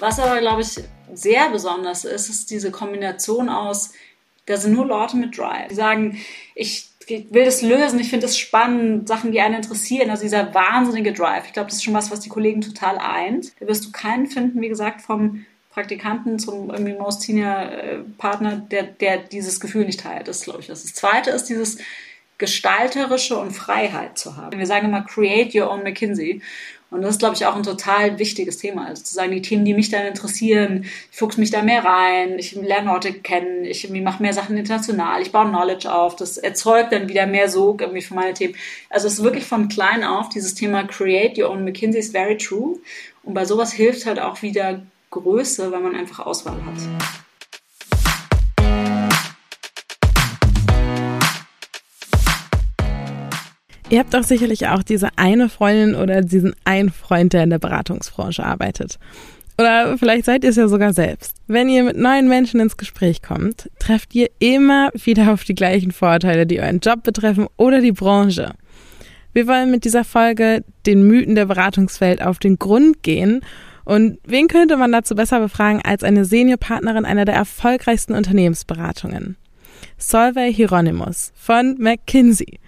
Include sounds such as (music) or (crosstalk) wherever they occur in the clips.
Was aber, glaube ich, sehr besonders ist, ist diese Kombination aus, da sind nur Leute mit Drive. Die sagen, ich will das lösen, ich finde es spannend, Sachen, die einen interessieren. Also dieser wahnsinnige Drive. Ich glaube, das ist schon was, was die Kollegen total eint. Da wirst du keinen finden, wie gesagt, vom Praktikanten zum irgendwie Most Senior äh, Partner, der, der dieses Gefühl nicht teilt. Das glaube ich, das. Das zweite ist dieses gestalterische und Freiheit zu haben. Wir sagen immer, create your own McKinsey. Und das ist, glaube ich, auch ein total wichtiges Thema. Also zu sagen, die Themen, die mich dann interessieren, ich fuchse mich da mehr rein, ich lerne Orte kennen, ich mache mehr Sachen international, ich baue Knowledge auf, das erzeugt dann wieder mehr Sog irgendwie für meine Themen. Also es ist wirklich von klein auf, dieses Thema Create Your Own McKinsey is very true. Und bei sowas hilft halt auch wieder Größe, weil man einfach Auswahl hat. Ihr habt doch sicherlich auch diese eine Freundin oder diesen einen Freund, der in der Beratungsbranche arbeitet. Oder vielleicht seid ihr es ja sogar selbst. Wenn ihr mit neuen Menschen ins Gespräch kommt, trefft ihr immer wieder auf die gleichen Vorteile, die euren Job betreffen oder die Branche. Wir wollen mit dieser Folge den Mythen der Beratungswelt auf den Grund gehen. Und wen könnte man dazu besser befragen als eine Seniorpartnerin einer der erfolgreichsten Unternehmensberatungen? Solveig Hieronymus von McKinsey.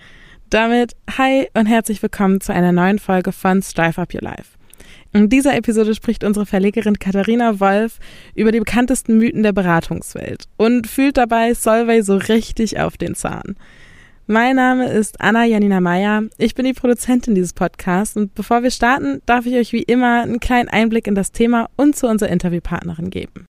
Damit hi und herzlich willkommen zu einer neuen Folge von Strive Up Your Life. In dieser Episode spricht unsere Verlegerin Katharina Wolf über die bekanntesten Mythen der Beratungswelt und fühlt dabei Solvay so richtig auf den Zahn. Mein Name ist Anna Janina Meyer. Ich bin die Produzentin dieses Podcasts und bevor wir starten, darf ich euch wie immer einen kleinen Einblick in das Thema und zu unserer Interviewpartnerin geben.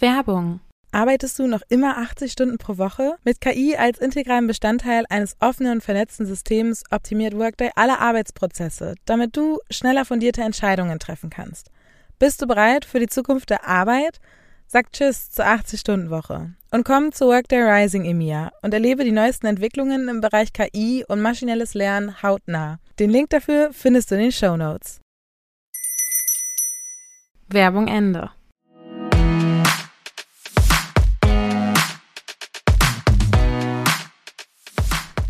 Werbung Arbeitest du noch immer 80 Stunden pro Woche? Mit KI als integralen Bestandteil eines offenen und vernetzten Systems optimiert Workday alle Arbeitsprozesse, damit du schneller fundierte Entscheidungen treffen kannst. Bist du bereit für die Zukunft der Arbeit? Sag Tschüss zur 80-Stunden-Woche und komm zu Workday Rising EMEA und erlebe die neuesten Entwicklungen im Bereich KI und maschinelles Lernen hautnah. Den Link dafür findest du in den Show Notes. Werbung Ende.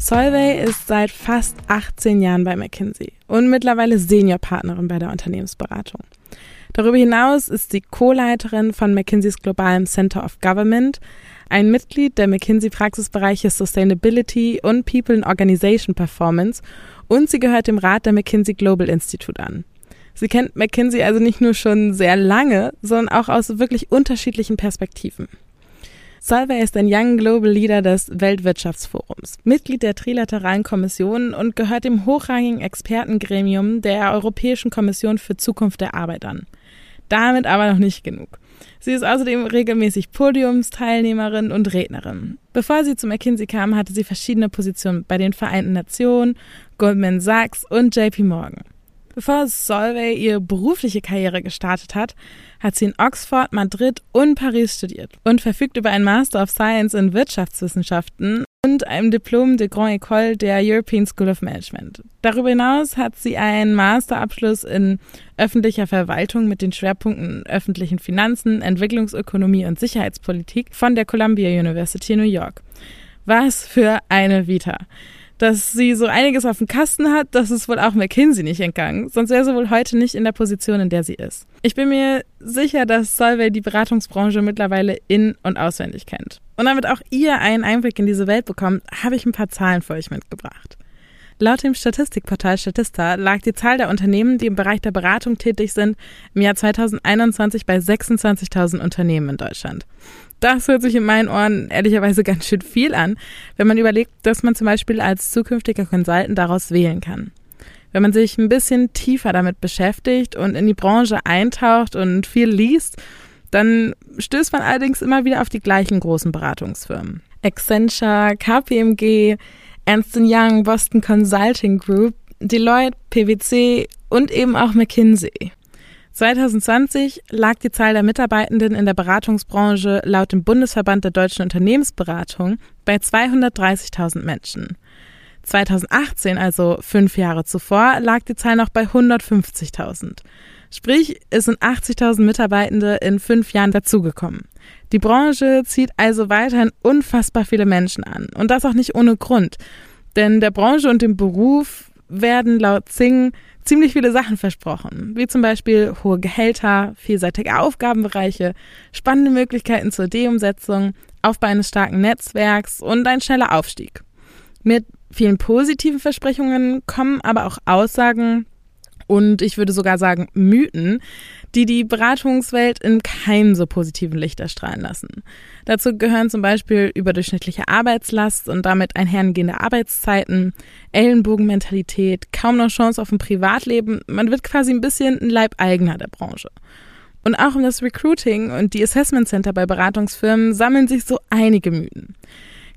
Solvay ist seit fast 18 Jahren bei McKinsey und mittlerweile Seniorpartnerin bei der Unternehmensberatung. Darüber hinaus ist sie Co-Leiterin von McKinseys globalem Center of Government, ein Mitglied der McKinsey-Praxisbereiche Sustainability und People and Organization Performance und sie gehört dem Rat der McKinsey Global Institute an. Sie kennt McKinsey also nicht nur schon sehr lange, sondern auch aus wirklich unterschiedlichen Perspektiven. Solvay ist ein Young Global Leader des Weltwirtschaftsforums, Mitglied der Trilateralen Kommission und gehört dem hochrangigen Expertengremium der Europäischen Kommission für Zukunft der Arbeit an. Damit aber noch nicht genug. Sie ist außerdem regelmäßig Podiumsteilnehmerin und Rednerin. Bevor sie zu McKinsey kam, hatte sie verschiedene Positionen bei den Vereinten Nationen, Goldman Sachs und JP Morgan. Bevor Solvay ihre berufliche Karriere gestartet hat, hat sie in Oxford, Madrid und Paris studiert und verfügt über einen Master of Science in Wirtschaftswissenschaften und einem Diplom de Grand École der European School of Management. Darüber hinaus hat sie einen Masterabschluss in öffentlicher Verwaltung mit den Schwerpunkten öffentlichen Finanzen, Entwicklungsökonomie und Sicherheitspolitik von der Columbia University New York. Was für eine Vita! Dass sie so einiges auf dem Kasten hat, das ist wohl auch McKinsey nicht entgangen. Sonst wäre sie wohl heute nicht in der Position, in der sie ist. Ich bin mir sicher, dass Solvay die Beratungsbranche mittlerweile in- und auswendig kennt. Und damit auch ihr einen Einblick in diese Welt bekommt, habe ich ein paar Zahlen für euch mitgebracht. Laut dem Statistikportal Statista lag die Zahl der Unternehmen, die im Bereich der Beratung tätig sind, im Jahr 2021 bei 26.000 Unternehmen in Deutschland. Das hört sich in meinen Ohren ehrlicherweise (laughs) ganz schön viel an, wenn man überlegt, dass man zum Beispiel als zukünftiger Consultant daraus wählen kann. Wenn man sich ein bisschen tiefer damit beschäftigt und in die Branche eintaucht und viel liest, dann stößt man allerdings immer wieder auf die gleichen großen Beratungsfirmen. Accenture, KPMG, Ernst Young, Boston Consulting Group, Deloitte, PwC und eben auch McKinsey. 2020 lag die Zahl der Mitarbeitenden in der Beratungsbranche laut dem Bundesverband der deutschen Unternehmensberatung bei 230.000 Menschen. 2018, also fünf Jahre zuvor, lag die Zahl noch bei 150.000. Sprich, es sind 80.000 Mitarbeitende in fünf Jahren dazugekommen. Die Branche zieht also weiterhin unfassbar viele Menschen an. Und das auch nicht ohne Grund. Denn der Branche und dem Beruf werden laut Zing ziemlich viele Sachen versprochen, wie zum Beispiel hohe Gehälter, vielseitige Aufgabenbereiche, spannende Möglichkeiten zur D-Umsetzung, Aufbau eines starken Netzwerks und ein schneller Aufstieg. Mit vielen positiven Versprechungen kommen aber auch Aussagen und ich würde sogar sagen Mythen, die die Beratungswelt in keinem so positiven Licht erstrahlen lassen. Dazu gehören zum Beispiel überdurchschnittliche Arbeitslast und damit einhergehende Arbeitszeiten, Ellenbogenmentalität, kaum noch Chance auf ein Privatleben. Man wird quasi ein bisschen ein Leibeigener der Branche. Und auch um das Recruiting und die Assessment Center bei Beratungsfirmen sammeln sich so einige Mythen.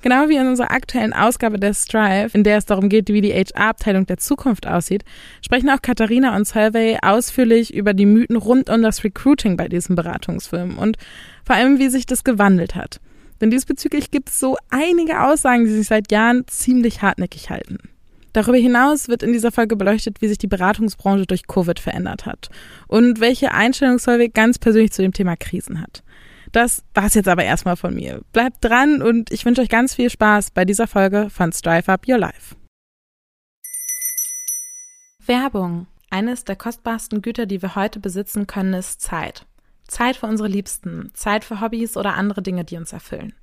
Genau wie in unserer aktuellen Ausgabe der Strive, in der es darum geht, wie die HR-Abteilung der Zukunft aussieht, sprechen auch Katharina und Survey ausführlich über die Mythen rund um das Recruiting bei diesen Beratungsfirmen und vor allem, wie sich das gewandelt hat. Denn diesbezüglich gibt es so einige Aussagen, die sich seit Jahren ziemlich hartnäckig halten. Darüber hinaus wird in dieser Folge beleuchtet, wie sich die Beratungsbranche durch Covid verändert hat und welche Einstellung Solveig ganz persönlich zu dem Thema Krisen hat. Das war's jetzt aber erstmal von mir. Bleibt dran und ich wünsche euch ganz viel Spaß bei dieser Folge von Strive Up Your Life. Werbung. Eines der kostbarsten Güter, die wir heute besitzen können, ist Zeit. Zeit für unsere Liebsten, Zeit für Hobbys oder andere Dinge, die uns erfüllen.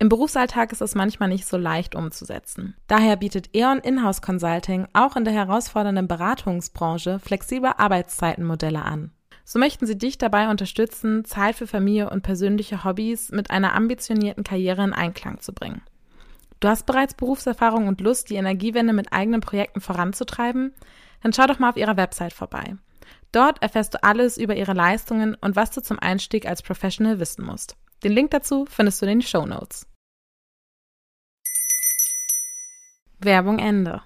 Im Berufsalltag ist es manchmal nicht so leicht umzusetzen. Daher bietet E.ON Inhouse Consulting auch in der herausfordernden Beratungsbranche flexible Arbeitszeitenmodelle an. So möchten sie dich dabei unterstützen, Zeit für Familie und persönliche Hobbys mit einer ambitionierten Karriere in Einklang zu bringen. Du hast bereits Berufserfahrung und Lust, die Energiewende mit eigenen Projekten voranzutreiben? Dann schau doch mal auf ihrer Website vorbei. Dort erfährst du alles über ihre Leistungen und was du zum Einstieg als Professional wissen musst. Den Link dazu findest du in den Show Notes. Werbung Ende.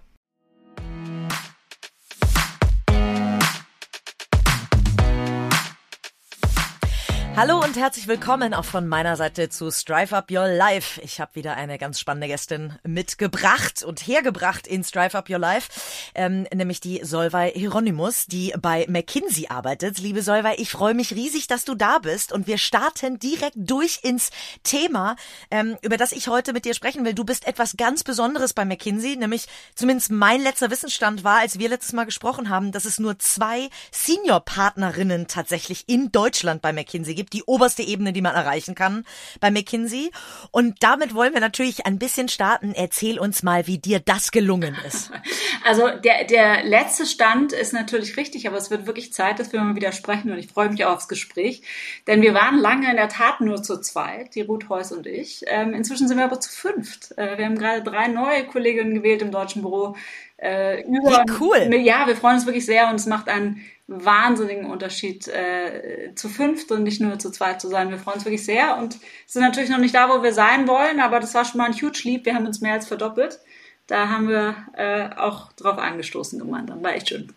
Hallo und herzlich willkommen auch von meiner Seite zu Strive Up Your Life. Ich habe wieder eine ganz spannende Gästin mitgebracht und hergebracht in Strive Up Your Life, ähm, nämlich die Solvay Hieronymus, die bei McKinsey arbeitet. Liebe Solvay, ich freue mich riesig, dass du da bist und wir starten direkt durch ins Thema, ähm, über das ich heute mit dir sprechen will. Du bist etwas ganz Besonderes bei McKinsey, nämlich zumindest mein letzter Wissensstand war, als wir letztes Mal gesprochen haben, dass es nur zwei Senior-Partnerinnen tatsächlich in Deutschland bei McKinsey gibt gibt, die oberste Ebene, die man erreichen kann bei McKinsey. Und damit wollen wir natürlich ein bisschen starten. Erzähl uns mal, wie dir das gelungen ist. (laughs) Also der, der letzte Stand ist natürlich richtig, aber es wird wirklich Zeit, dass wir mal wieder sprechen und ich freue mich auch aufs Gespräch. Denn wir waren lange in der Tat nur zu zweit, die Ruth Heuss und ich. Ähm, inzwischen sind wir aber zu fünft. Äh, wir haben gerade drei neue Kolleginnen gewählt im deutschen Büro. Äh, über, Wie cool. Ja, wir freuen uns wirklich sehr und es macht einen wahnsinnigen Unterschied, äh, zu fünft und nicht nur zu zweit zu sein. Wir freuen uns wirklich sehr und sind natürlich noch nicht da, wo wir sein wollen, aber das war schon mal ein huge Leap. Wir haben uns mehr als verdoppelt. Da haben wir äh, auch drauf angestoßen gemeinsam. War echt schön.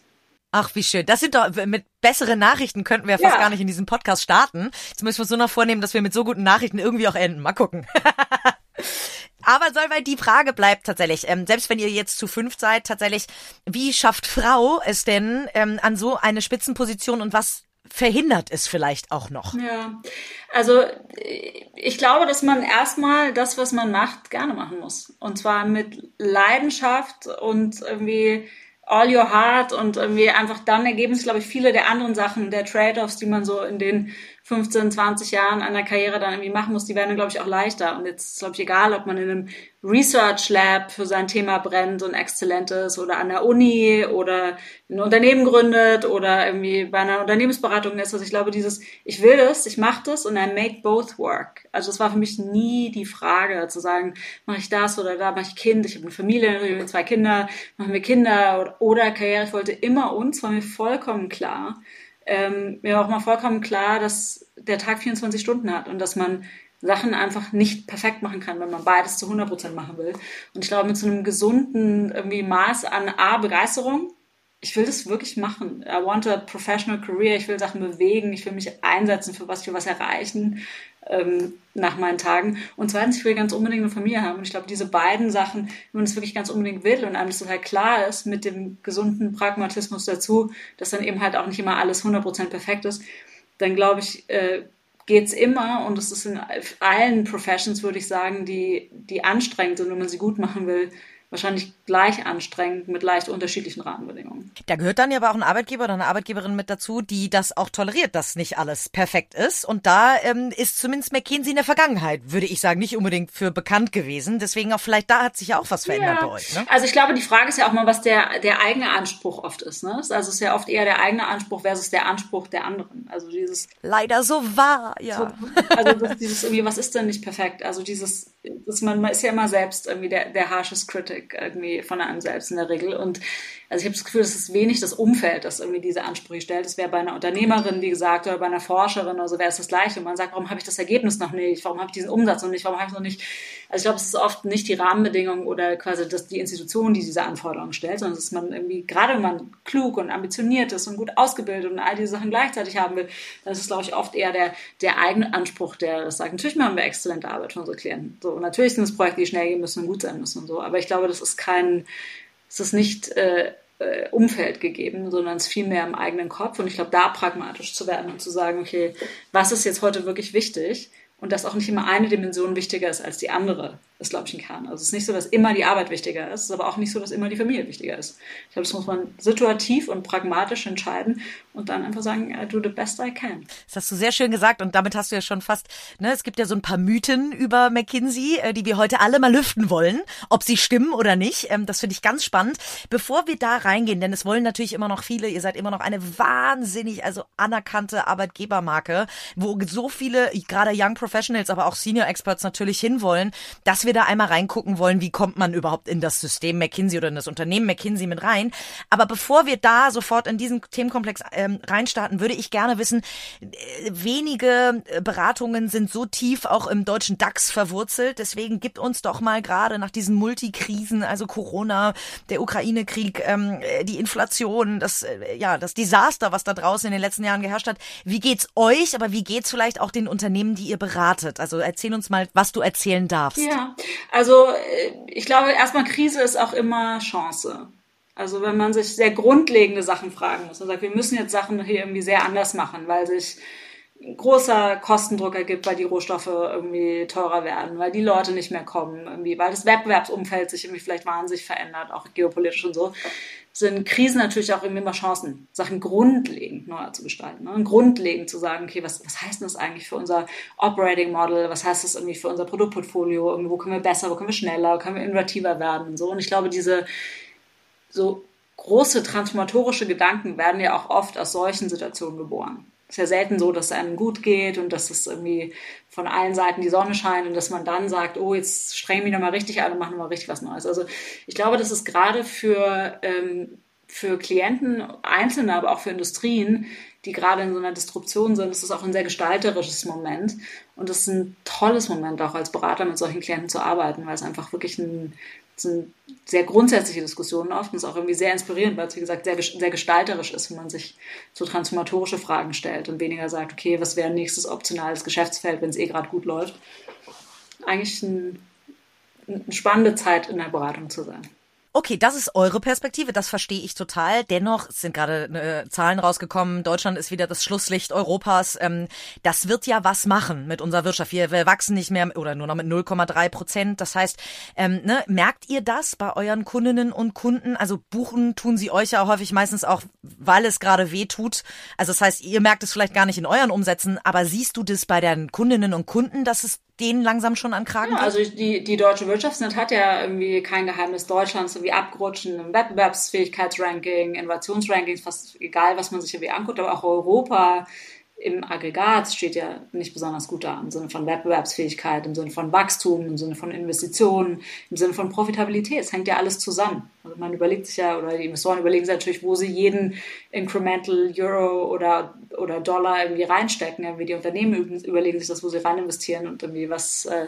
Ach, wie schön. Das sind doch, mit besseren Nachrichten könnten wir fast ja. gar nicht in diesem Podcast starten. Jetzt müssen wir uns so noch vornehmen, dass wir mit so guten Nachrichten irgendwie auch enden. Mal gucken. (laughs) Aber soll weil die Frage bleibt tatsächlich, ähm, selbst wenn ihr jetzt zu fünf seid, tatsächlich, wie schafft Frau es denn ähm, an so eine Spitzenposition und was verhindert es vielleicht auch noch? Ja, also ich glaube, dass man erstmal das, was man macht, gerne machen muss. Und zwar mit Leidenschaft und irgendwie all your heart und irgendwie einfach dann ergeben sich, glaube ich, viele der anderen Sachen, der Trade-offs, die man so in den 15, 20 Jahren einer Karriere dann irgendwie machen muss, die werden, glaube ich, auch leichter. Und jetzt ist, glaube ich, egal, ob man in einem Research Lab für sein Thema brennt und exzellent ist oder an der Uni oder ein Unternehmen gründet oder irgendwie bei einer Unternehmensberatung ist. Also ich glaube, dieses, ich will das, ich mache das und I make both work. Also es war für mich nie die Frage zu sagen, mache ich das oder da mache ich Kind, ich habe eine Familie, zwei Kinder, machen wir Kinder oder, oder Karriere. Ich wollte immer uns, war mir vollkommen klar ähm, mir war auch mal vollkommen klar, dass der Tag 24 Stunden hat und dass man Sachen einfach nicht perfekt machen kann, wenn man beides zu 100 Prozent machen will. Und ich glaube, mit so einem gesunden irgendwie Maß an A, Begeisterung, ich will das wirklich machen. I want a professional career. Ich will Sachen bewegen. Ich will mich einsetzen für was, will was erreichen ähm, nach meinen Tagen. Und zweitens, ich will ganz unbedingt eine Familie haben. Und ich glaube, diese beiden Sachen, wenn man es wirklich ganz unbedingt will und einem das total klar ist, mit dem gesunden Pragmatismus dazu, dass dann eben halt auch nicht immer alles 100% perfekt ist, dann glaube ich, äh, geht's immer und es ist in allen Professions, würde ich sagen, die, die anstrengend sind, wenn man sie gut machen will, wahrscheinlich gleich anstrengend mit leicht unterschiedlichen Rahmenbedingungen. Da gehört dann ja aber auch ein Arbeitgeber oder eine Arbeitgeberin mit dazu, die das auch toleriert, dass nicht alles perfekt ist. Und da ähm, ist zumindest McKinsey in der Vergangenheit, würde ich sagen, nicht unbedingt für bekannt gewesen. Deswegen auch vielleicht da hat sich ja auch was verändert ja. bei euch. Ne? Also ich glaube, die Frage ist ja auch mal, was der, der eigene Anspruch oft ist. Ne? Also es ist ja oft eher der eigene Anspruch versus der Anspruch der anderen. Also dieses leider so wahr, ja. So, also dieses irgendwie, was ist denn nicht perfekt? Also dieses, das, man, man ist ja immer selbst irgendwie der, der harshest critic irgendwie von einem selbst in der Regel. Und also ich habe das Gefühl, es ist wenig das Umfeld, das irgendwie diese Ansprüche stellt. Es wäre bei einer Unternehmerin, wie gesagt, oder bei einer Forscherin oder so wäre es das Gleiche. Und man sagt, warum habe ich das Ergebnis noch nicht? Warum habe ich diesen Umsatz noch nicht? Warum habe ich noch nicht? Also ich glaube, es ist oft nicht die Rahmenbedingungen oder quasi das, die Institution, die diese Anforderungen stellt, sondern dass man irgendwie, gerade wenn man klug und ambitioniert ist und gut ausgebildet und all diese Sachen gleichzeitig haben will, dann ist es, glaube ich, oft eher der, der eigene Anspruch, der das sagt. Natürlich machen wir exzellente Arbeit für unsere Klienten. So, und natürlich sind es Projekte, die schnell gehen müssen und gut sein müssen und so. Aber ich glaube, das ist kein, es ist nicht äh, äh, Umfeld gegeben, sondern es ist viel mehr im eigenen Kopf. Und ich glaube, da pragmatisch zu werden und zu sagen, okay, was ist jetzt heute wirklich wichtig? Und dass auch nicht immer eine Dimension wichtiger ist als die andere ist, glaube ich, ein Kern. Also es ist nicht so, dass immer die Arbeit wichtiger ist, es ist aber auch nicht so, dass immer die Familie wichtiger ist. Ich glaube, das muss man situativ und pragmatisch entscheiden und dann einfach sagen, I do the best I can. Das hast du sehr schön gesagt und damit hast du ja schon fast, ne, es gibt ja so ein paar Mythen über McKinsey, äh, die wir heute alle mal lüften wollen, ob sie stimmen oder nicht. Ähm, das finde ich ganz spannend. Bevor wir da reingehen, denn es wollen natürlich immer noch viele, ihr seid immer noch eine wahnsinnig, also anerkannte Arbeitgebermarke, wo so viele, gerade Young Professionals, aber auch Senior Experts natürlich hinwollen, dass wir da einmal reingucken wollen, wie kommt man überhaupt in das System McKinsey oder in das Unternehmen McKinsey mit rein. Aber bevor wir da sofort in diesen Themenkomplex ähm, reinstarten, würde ich gerne wissen, äh, wenige äh, Beratungen sind so tief auch im deutschen DAX verwurzelt. Deswegen gibt uns doch mal gerade nach diesen Multikrisen, also Corona, der Ukraine-Krieg, ähm, äh, die Inflation, das, äh, ja, das Desaster, was da draußen in den letzten Jahren geherrscht hat. Wie geht's euch, aber wie geht's vielleicht auch den Unternehmen, die ihr beratet? Also erzähl uns mal, was du erzählen darfst. Ja, also äh, ich glaube, erstmal Krise ist auch immer Chance. Also wenn man sich sehr grundlegende Sachen fragen muss und sagt, wir müssen jetzt Sachen hier irgendwie sehr anders machen, weil sich großer Kostendruck ergibt, weil die Rohstoffe irgendwie teurer werden, weil die Leute nicht mehr kommen, irgendwie, weil das Wettbewerbsumfeld sich irgendwie vielleicht wahnsinnig verändert, auch geopolitisch und so, sind Krisen natürlich auch irgendwie immer Chancen, Sachen grundlegend neu zu gestalten. Ne? grundlegend zu sagen, okay, was, was heißt das eigentlich für unser Operating Model? Was heißt das irgendwie für unser Produktportfolio? Irgendwie, wo können wir besser, wo können wir schneller, können wir innovativer werden und so. Und ich glaube, diese so große transformatorische Gedanken werden ja auch oft aus solchen Situationen geboren. Ist ja selten so, dass es einem gut geht und dass es irgendwie von allen Seiten die Sonne scheint und dass man dann sagt, oh, jetzt strengen wir nochmal richtig an und machen nochmal richtig was Neues. Also ich glaube, das ist gerade für, ähm, für Klienten, Einzelne, aber auch für Industrien, die gerade in so einer Disruption sind, das ist auch ein sehr gestalterisches Moment. Und es ist ein tolles Moment, auch als Berater mit solchen Klienten zu arbeiten, weil es einfach wirklich ein, sind sehr grundsätzliche Diskussionen oft und ist auch irgendwie sehr inspirierend, weil es, wie gesagt, sehr, sehr gestalterisch ist, wenn man sich so transformatorische Fragen stellt und weniger sagt, okay, was wäre nächstes optionales Geschäftsfeld, wenn es eh gerade gut läuft. Eigentlich ein, eine spannende Zeit in der Beratung zu sein. Okay, das ist eure Perspektive, das verstehe ich total. Dennoch sind gerade äh, Zahlen rausgekommen, Deutschland ist wieder das Schlusslicht Europas. Ähm, das wird ja was machen mit unserer Wirtschaft. Wir, wir wachsen nicht mehr oder nur noch mit 0,3 Prozent. Das heißt, ähm, ne, merkt ihr das bei euren Kundinnen und Kunden? Also buchen tun sie euch ja häufig meistens auch, weil es gerade weh tut. Also das heißt, ihr merkt es vielleicht gar nicht in euren Umsätzen, aber siehst du das bei den Kundinnen und Kunden, dass es denen langsam schon an Kragen ja, Also die, die deutsche Wirtschaftsnet hat ja irgendwie kein Geheimnis. Deutschlands irgendwie abgerutschen im Wettbewerbsfähigkeitsranking, Innovationsrankings, fast egal, was man sich irgendwie anguckt, aber auch Europa im Aggregat steht ja nicht besonders gut da im Sinne von Wettbewerbsfähigkeit, im Sinne von Wachstum, im Sinne von Investitionen, im Sinne von Profitabilität. Es hängt ja alles zusammen. Also man überlegt sich ja, oder die Investoren überlegen sich natürlich, wo sie jeden Incremental Euro oder, oder Dollar irgendwie reinstecken. Irgendwie die Unternehmen überlegen sich das, wo sie rein investieren und irgendwie was äh,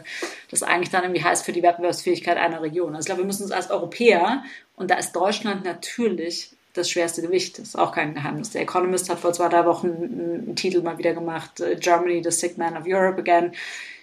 das eigentlich dann irgendwie heißt für die Wettbewerbsfähigkeit einer Region. Also ich glaube, wir müssen uns als Europäer, und da ist Deutschland natürlich das schwerste Gewicht. Das ist auch kein Geheimnis. Der Economist hat vor zwei, drei Wochen einen Titel mal wieder gemacht, äh, Germany, the sick man of Europe again.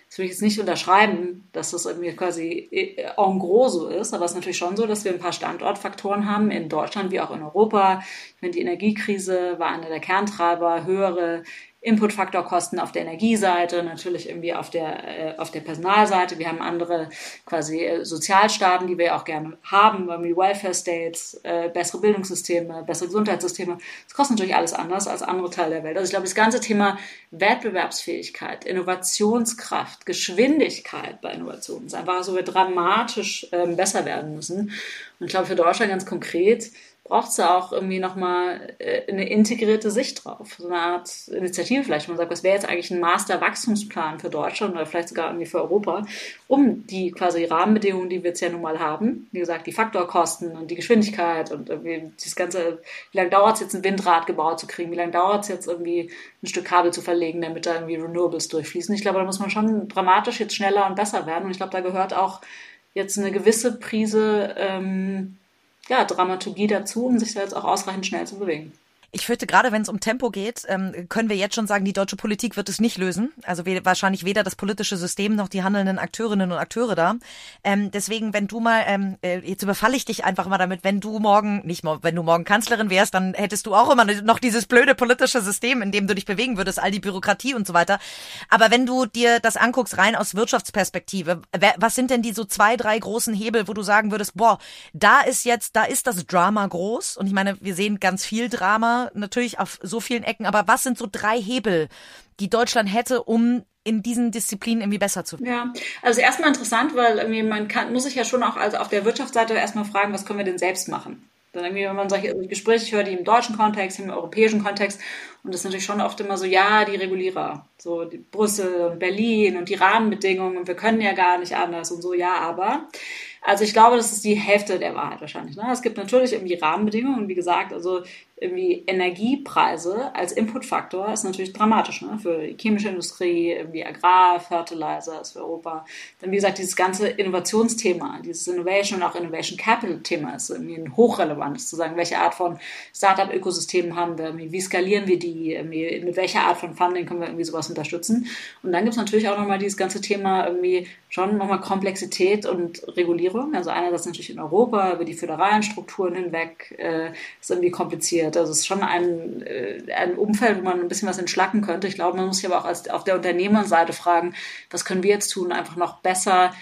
Das will ich jetzt nicht unterschreiben, dass das irgendwie quasi äh, en gros so ist, aber es ist natürlich schon so, dass wir ein paar Standortfaktoren haben in Deutschland wie auch in Europa. Ich meine, die Energiekrise war einer der Kerntreiber, höhere Inputfaktorkosten auf der Energieseite, natürlich irgendwie auf der, äh, auf der Personalseite. Wir haben andere quasi äh, Sozialstaaten, die wir auch gerne haben, wie Welfare States, äh, bessere Bildungssysteme, bessere Gesundheitssysteme. Das kostet natürlich alles anders als andere Teile der Welt. Also ich glaube, das ganze Thema Wettbewerbsfähigkeit, Innovationskraft, Geschwindigkeit bei Innovationen ist einfach so, wir dramatisch ähm, besser werden müssen. Und ich glaube, für Deutschland ganz konkret braucht es da auch irgendwie nochmal äh, eine integrierte Sicht drauf. So eine Art Initiative vielleicht, wo man sagt, was wäre jetzt eigentlich ein Master-Wachstumsplan für Deutschland oder vielleicht sogar irgendwie für Europa, um die quasi Rahmenbedingungen, die wir jetzt ja nun mal haben, wie gesagt, die Faktorkosten und die Geschwindigkeit und irgendwie das ganze, wie lange dauert es jetzt, ein Windrad gebaut zu kriegen, wie lange dauert es jetzt irgendwie ein Stück Kabel zu verlegen, damit da irgendwie Renewables durchfließen. Ich glaube, da muss man schon dramatisch jetzt schneller und besser werden und ich glaube, da gehört auch jetzt eine gewisse Prise ähm, ja, Dramaturgie dazu, um sich da jetzt auch ausreichend schnell zu bewegen. Ich fürchte, gerade wenn es um Tempo geht, ähm, können wir jetzt schon sagen, die deutsche Politik wird es nicht lösen. Also wahrscheinlich weder das politische System noch die handelnden Akteurinnen und Akteure da. Ähm, deswegen, wenn du mal, ähm, äh, jetzt überfalle ich dich einfach mal damit, wenn du morgen, nicht mal, wenn du morgen Kanzlerin wärst, dann hättest du auch immer noch dieses blöde politische System, in dem du dich bewegen würdest, all die Bürokratie und so weiter. Aber wenn du dir das anguckst, rein aus Wirtschaftsperspektive, was sind denn die so zwei, drei großen Hebel, wo du sagen würdest, boah, da ist jetzt, da ist das Drama groß. Und ich meine, wir sehen ganz viel Drama natürlich auf so vielen Ecken, aber was sind so drei Hebel, die Deutschland hätte, um in diesen Disziplinen irgendwie besser zu werden? Ja, also erstmal interessant, weil irgendwie man kann, muss sich ja schon auch also auf der Wirtschaftsseite erstmal fragen, was können wir denn selbst machen? Dann irgendwie, wenn man solche Gespräche hört, die im deutschen Kontext, im europäischen Kontext, und das ist natürlich schon oft immer so, ja, die Regulierer, so die Brüssel und Berlin und die Rahmenbedingungen und wir können ja gar nicht anders und so, ja, aber. Also ich glaube, das ist die Hälfte der Wahrheit wahrscheinlich. Ne? Es gibt natürlich irgendwie Rahmenbedingungen, wie gesagt, also irgendwie Energiepreise als Inputfaktor ist natürlich dramatisch ne? für die chemische Industrie, irgendwie Agrar, Fertilizer ist für Europa. Dann wie gesagt dieses ganze Innovationsthema, dieses Innovation und auch Innovation Capital Thema ist irgendwie ein hochrelevantes zu sagen, welche Art von Startup-Ökosystemen haben wir, wie skalieren wir die, mit welcher Art von Funding können wir irgendwie sowas unterstützen. Und dann gibt es natürlich auch nochmal dieses ganze Thema irgendwie schon nochmal Komplexität und Regulierung. Also einerseits natürlich in Europa über die föderalen Strukturen hinweg äh, ist irgendwie kompliziert passiert. Also es ist schon ein, äh, ein Umfeld, wo man ein bisschen was entschlacken könnte. Ich glaube, man muss sich aber auch als, auf der Unternehmerseite fragen, was können wir jetzt tun, einfach noch besser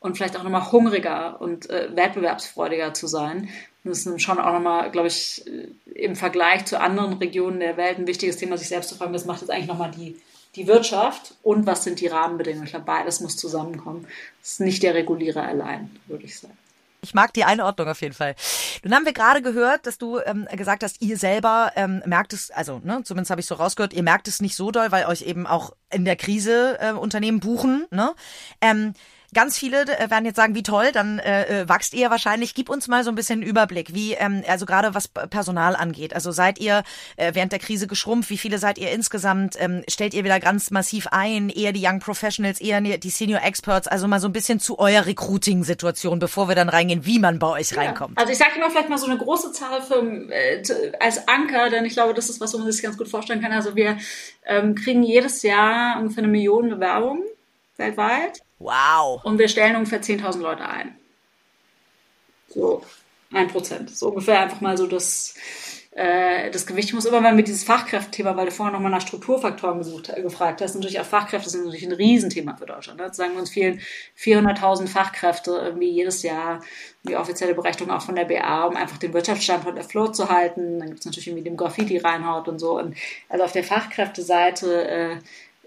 und vielleicht auch nochmal hungriger und äh, wettbewerbsfreudiger zu sein. Das ist schon auch nochmal, glaube ich, äh, im Vergleich zu anderen Regionen der Welt ein wichtiges Thema, sich selbst zu fragen, was macht jetzt eigentlich nochmal die, die Wirtschaft und was sind die Rahmenbedingungen. Ich glaube, beides muss zusammenkommen. Das ist nicht der Regulierer allein, würde ich sagen. Ich mag die Einordnung auf jeden Fall. Nun haben wir gerade gehört, dass du ähm, gesagt hast, ihr selber ähm, merkt es, also ne, zumindest habe ich so rausgehört, ihr merkt es nicht so doll, weil euch eben auch in der Krise äh, Unternehmen buchen. Ne? Ähm, Ganz viele äh, werden jetzt sagen, wie toll, dann äh, äh, wachst ihr wahrscheinlich. Gib uns mal so ein bisschen einen Überblick, wie, ähm, also gerade was Personal angeht. Also seid ihr äh, während der Krise geschrumpft? Wie viele seid ihr insgesamt? Ähm, stellt ihr wieder ganz massiv ein? Eher die Young Professionals, eher die Senior Experts? Also mal so ein bisschen zu eurer Recruiting-Situation, bevor wir dann reingehen, wie man bei euch reinkommt. Ja. Also ich sage immer vielleicht mal so eine große Zahl für, äh, als Anker, denn ich glaube, das ist was, wo man sich ganz gut vorstellen kann. Also wir ähm, kriegen jedes Jahr ungefähr eine Million Bewerbungen weltweit. Wow. Und wir stellen ungefähr 10.000 Leute ein. So, ein Prozent. So ungefähr einfach mal so das, äh, das Gewicht. Ich muss immer mal mit dieses Fachkräftethema, weil du vorher nochmal nach Strukturfaktoren gesucht, äh, gefragt hast. Natürlich auch Fachkräfte sind natürlich ein Riesenthema für Deutschland. Ne? sagen wir uns vielen 400.000 Fachkräfte irgendwie jedes Jahr, die offizielle Berechnung auch von der BA, um einfach den Wirtschaftsstandort afloat zu halten. Dann gibt es natürlich irgendwie Demografie, reinhaut und so. Und also auf der Fachkräfteseite äh,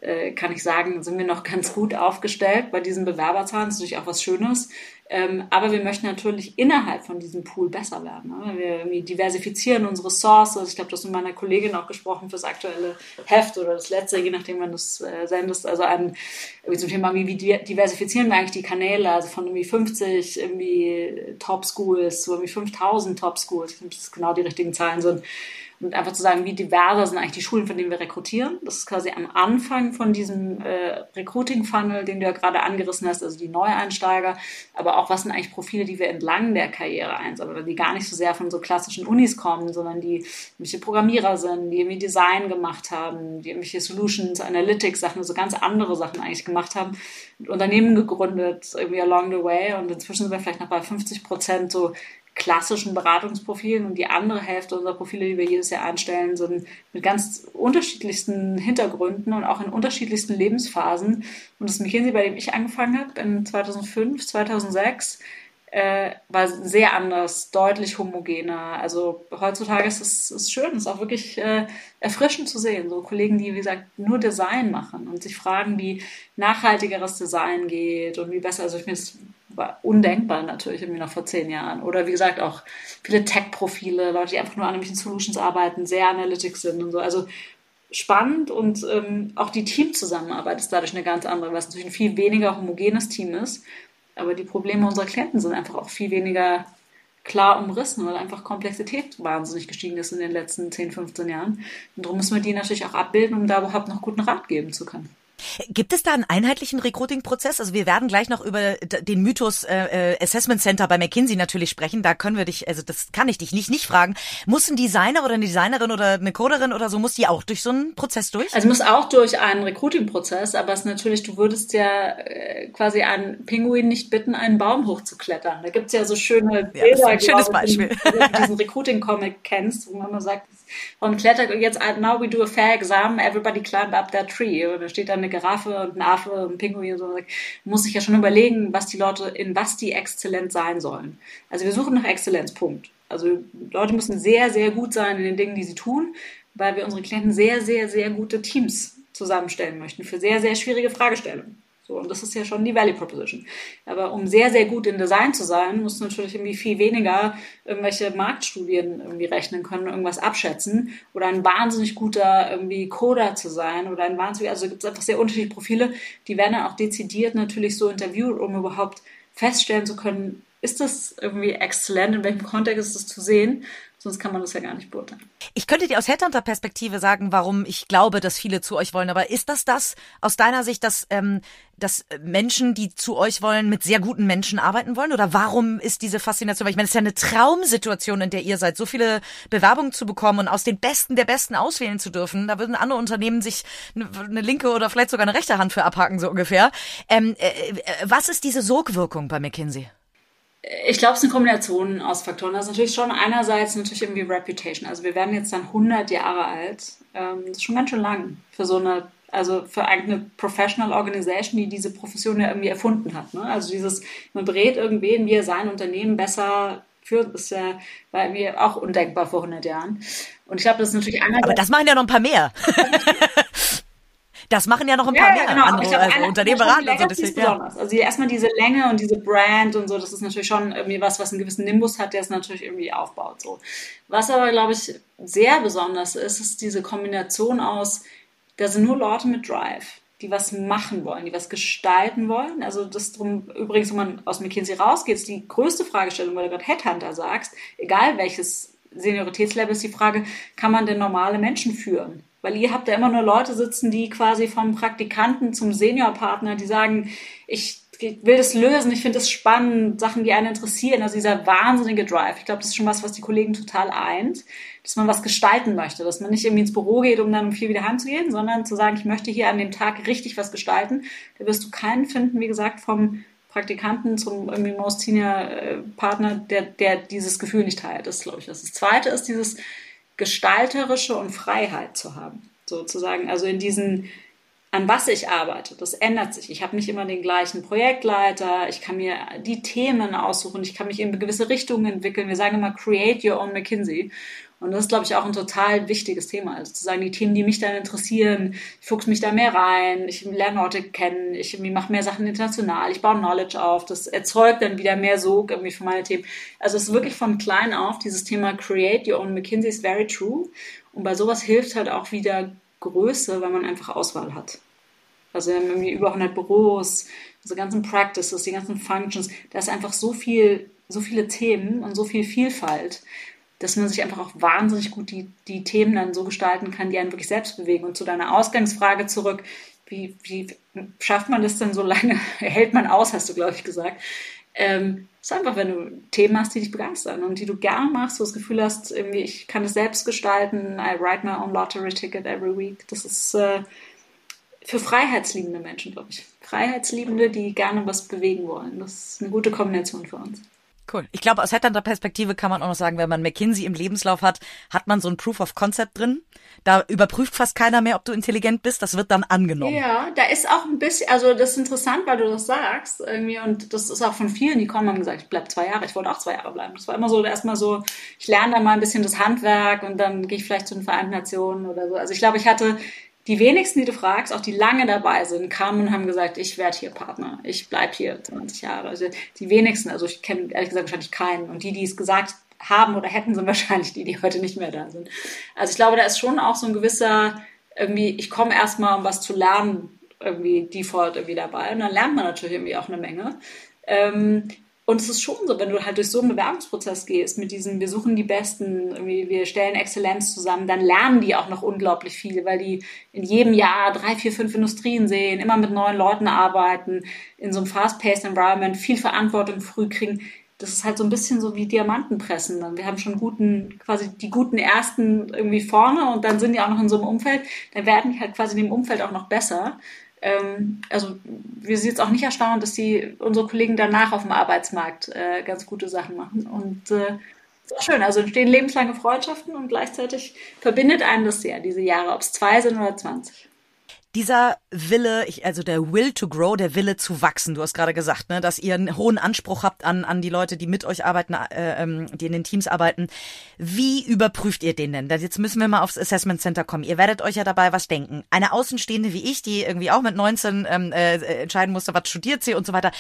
äh, kann ich sagen, sind wir noch (laughs) ganz gut aufgestellt bei diesen Bewerberzahlen. Das ist natürlich auch was Schönes. Ähm, aber wir möchten natürlich innerhalb von diesem Pool besser werden. Ne? Wir diversifizieren unsere Sources. Ich glaube, das mit meiner Kollegin auch gesprochen fürs aktuelle Heft oder das letzte, je nachdem, wann du es äh, sendest. Also ein, wie zum Thema, wie, diversifizieren wir eigentlich die Kanäle? Also von irgendwie 50 irgendwie Top Schools zu irgendwie 5000 Top Schools. Ich glaube, das genau die richtigen Zahlen sind und einfach zu sagen, wie diverser sind eigentlich die Schulen, von denen wir rekrutieren. Das ist quasi am Anfang von diesem äh, Recruiting-Funnel, den du ja gerade angerissen hast, also die Neueinsteiger, aber auch was sind eigentlich Profile, die wir entlang der Karriere einsammeln, die gar nicht so sehr von so klassischen Unis kommen, sondern die irgendwelche Programmierer sind, die irgendwie Design gemacht haben, die irgendwelche Solutions, Analytics-Sachen, so ganz andere Sachen eigentlich gemacht haben, Unternehmen gegründet, irgendwie along the way. Und inzwischen sind wir vielleicht noch bei 50 Prozent so klassischen Beratungsprofilen und die andere Hälfte unserer Profile, die wir jedes Jahr einstellen, sind mit ganz unterschiedlichsten Hintergründen und auch in unterschiedlichsten Lebensphasen. Und das McKinsey, bei dem ich angefangen habe, in 2005, 2006, äh, war sehr anders, deutlich homogener. Also heutzutage ist es ist schön, es ist auch wirklich äh, erfrischend zu sehen. So Kollegen, die, wie gesagt, nur Design machen und sich fragen, wie nachhaltigeres Design geht und wie besser. Also ich finde es war undenkbar natürlich irgendwie noch vor zehn Jahren. Oder wie gesagt auch viele Tech-Profile, Leute, die einfach nur an irgendwelchen Solutions arbeiten, sehr Analytics sind und so. Also spannend und ähm, auch die Teamzusammenarbeit ist dadurch eine ganz andere, weil es natürlich ein viel weniger homogenes Team ist. Aber die Probleme unserer Klienten sind einfach auch viel weniger klar umrissen, weil einfach Komplexität wahnsinnig gestiegen ist in den letzten 10, 15 Jahren. Und darum müssen wir die natürlich auch abbilden, um da überhaupt noch guten Rat geben zu können. Gibt es da einen einheitlichen Recruiting-Prozess? Also wir werden gleich noch über den Mythos äh, äh, Assessment Center bei McKinsey natürlich sprechen. Da können wir dich, also das kann ich dich nicht nicht fragen. Muss ein Designer oder eine Designerin oder eine Coderin oder so, muss die auch durch so einen Prozess durch? Also muss auch durch einen Recruiting-Prozess, aber es ist natürlich, du würdest ja äh, quasi einen Pinguin nicht bitten, einen Baum hochzuklettern. Da gibt's ja so schöne Bilder, ja, ein schönes Beispiel. wenn du diesen Recruiting-Comic kennst, wo man immer sagt, und klettert jetzt now we do a fair exam, everybody climb up that tree. Und da steht dann eine Giraffe und ein Affe und ein Pinguin und so. Man muss sich ja schon überlegen, was die Leute, in was die exzellent sein sollen. Also wir suchen nach Exzellenz, Punkt. Also Leute müssen sehr, sehr gut sein in den Dingen, die sie tun, weil wir unsere Klienten sehr, sehr, sehr gute Teams zusammenstellen möchten für sehr, sehr schwierige Fragestellungen. So, und das ist ja schon die Value Proposition. Aber um sehr, sehr gut in Design zu sein, musst du natürlich irgendwie viel weniger irgendwelche Marktstudien irgendwie rechnen können, irgendwas abschätzen oder ein wahnsinnig guter irgendwie Coder zu sein oder ein wahnsinnig, also gibt es einfach sehr unterschiedliche Profile, die werden dann auch dezidiert natürlich so interviewt, um überhaupt feststellen zu können, ist das irgendwie exzellent, in welchem Kontext ist das zu sehen Sonst kann man das ja gar nicht beurteilen. Ich könnte dir aus Headhunter-Perspektive sagen, warum ich glaube, dass viele zu euch wollen. Aber ist das das aus deiner Sicht, dass, ähm, dass Menschen, die zu euch wollen, mit sehr guten Menschen arbeiten wollen? Oder warum ist diese Faszination? Weil ich meine, es ist ja eine Traumsituation, in der ihr seid, so viele Bewerbungen zu bekommen und aus den Besten der Besten auswählen zu dürfen. Da würden andere Unternehmen sich eine, linke oder vielleicht sogar eine rechte Hand für abhaken, so ungefähr. Ähm, äh, äh was ist diese Sogwirkung bei McKinsey? Ich glaube, es ist eine Kombination aus Faktoren. Das ist natürlich schon einerseits natürlich irgendwie Reputation. Also wir werden jetzt dann 100 Jahre alt. Ähm, das ist schon ganz schön lang für so eine, also für eine Professional Organization, die diese Profession ja irgendwie erfunden hat. Ne? Also dieses, man berät irgendwen, wie er sein Unternehmen besser führt, ist ja bei mir auch undenkbar vor 100 Jahren. Und ich glaube, das ist natürlich einerseits... Aber das machen ja noch ein paar mehr. (laughs) Das machen ja noch ein paar ja, mehr genau. andere glaub, also Unternehmen beraten und so. Das ist besonders. Also erstmal diese Länge und diese Brand und so, das ist natürlich schon irgendwie was, was einen gewissen Nimbus hat, der es natürlich irgendwie aufbaut. So. Was aber, glaube ich, sehr besonders ist, ist diese Kombination aus, da sind nur Leute mit Drive die was machen wollen, die was gestalten wollen. Also das drum, übrigens, wenn man aus McKinsey rausgeht, ist die größte Fragestellung, weil du gerade Headhunter sagst, egal welches Senioritätslevel, ist die Frage, kann man denn normale Menschen führen? Weil ihr habt ja immer nur Leute sitzen, die quasi vom Praktikanten zum Seniorpartner, die sagen, ich will das lösen, ich finde das spannend, Sachen, die einen interessieren. Also dieser wahnsinnige Drive. Ich glaube, das ist schon was, was die Kollegen total eint, dass man was gestalten möchte, dass man nicht irgendwie ins Büro geht, um dann um vier wieder heimzugehen, sondern zu sagen, ich möchte hier an dem Tag richtig was gestalten. Da wirst du keinen finden, wie gesagt, vom Praktikanten zum irgendwie Most Senior äh, Partner, der, der dieses Gefühl nicht teilt. Das glaube ich. Das zweite ist dieses, gestalterische und Freiheit zu haben. Sozusagen, also in diesen, an was ich arbeite, das ändert sich. Ich habe nicht immer den gleichen Projektleiter, ich kann mir die Themen aussuchen, ich kann mich in gewisse Richtungen entwickeln. Wir sagen immer, create your own McKinsey. Und das ist, glaube ich, auch ein total wichtiges Thema. Also zu sagen, die Themen, die mich dann interessieren, ich fuchse mich da mehr rein, ich lerne Orte kennen, ich mache mehr Sachen international, ich baue Knowledge auf, das erzeugt dann wieder mehr Sog irgendwie für meine Themen. Also es ist wirklich von klein auf, dieses Thema Create Your Own McKinsey is very true. Und bei sowas hilft halt auch wieder Größe, weil man einfach Auswahl hat. Also wir haben irgendwie über 100 Büros, unsere ganzen Practices, die ganzen Functions, da ist einfach so viel, so viele Themen und so viel Vielfalt dass man sich einfach auch wahnsinnig gut die, die Themen dann so gestalten kann, die einen wirklich selbst bewegen. Und zu deiner Ausgangsfrage zurück, wie, wie schafft man das denn so lange? (laughs) Hält man aus, hast du, glaube ich, gesagt. Ähm, ist einfach, wenn du Themen hast, die dich begeistern und die du gern machst, wo du das Gefühl hast, irgendwie, ich kann es selbst gestalten, I write my own lottery ticket every week. Das ist äh, für freiheitsliebende Menschen, glaube ich. Freiheitsliebende, die gerne was bewegen wollen. Das ist eine gute Kombination für uns. Cool. Ich glaube, aus Headhunter-Perspektive kann man auch noch sagen, wenn man McKinsey im Lebenslauf hat, hat man so ein Proof of Concept drin. Da überprüft fast keiner mehr, ob du intelligent bist. Das wird dann angenommen. Ja, da ist auch ein bisschen, also das ist interessant, weil du das sagst irgendwie und das ist auch von vielen, die kommen, haben gesagt, ich bleib zwei Jahre. Ich wollte auch zwei Jahre bleiben. Das war immer so, erstmal so, ich lerne dann mal ein bisschen das Handwerk und dann gehe ich vielleicht zu den Vereinten Nationen oder so. Also ich glaube, ich hatte die wenigsten, die du fragst, auch die lange dabei sind, kamen und haben gesagt, ich werde hier Partner, ich bleib hier 20 Jahre. Also die wenigsten, also ich kenne ehrlich gesagt wahrscheinlich keinen. Und die, die es gesagt haben oder hätten, sind (laughs) wahrscheinlich die, die heute nicht mehr da sind. Also ich glaube, da ist schon auch so ein gewisser, irgendwie, ich komme erstmal, um was zu lernen, irgendwie Default irgendwie dabei. Und dann lernt man natürlich irgendwie auch eine Menge. Ähm, und es ist schon so, wenn du halt durch so einen Bewerbungsprozess gehst, mit diesen, wir suchen die Besten, wir stellen Exzellenz zusammen, dann lernen die auch noch unglaublich viel, weil die in jedem Jahr drei, vier, fünf Industrien sehen, immer mit neuen Leuten arbeiten, in so einem fast-paced Environment viel Verantwortung früh kriegen. Das ist halt so ein bisschen so wie Diamantenpressen. Wir haben schon guten, quasi die guten ersten irgendwie vorne und dann sind die auch noch in so einem Umfeld. Dann werden die halt quasi in dem Umfeld auch noch besser ähm, also wir sind jetzt auch nicht erstaunt, dass die unsere Kollegen danach auf dem Arbeitsmarkt äh, ganz gute Sachen machen. Und äh, ist auch schön. Also entstehen lebenslange Freundschaften und gleichzeitig verbindet einen das sehr, diese Jahre, ob es zwei sind oder 20 dieser Wille, also der Will to grow, der Wille zu wachsen. Du hast gerade gesagt, ne, dass ihr einen hohen Anspruch habt an, an die Leute, die mit euch arbeiten, äh, ähm, die in den Teams arbeiten. Wie überprüft ihr den denn? Jetzt müssen wir mal aufs Assessment Center kommen. Ihr werdet euch ja dabei was denken. Eine Außenstehende wie ich, die irgendwie auch mit 19 ähm, äh, entscheiden musste, was studiert sie und so weiter.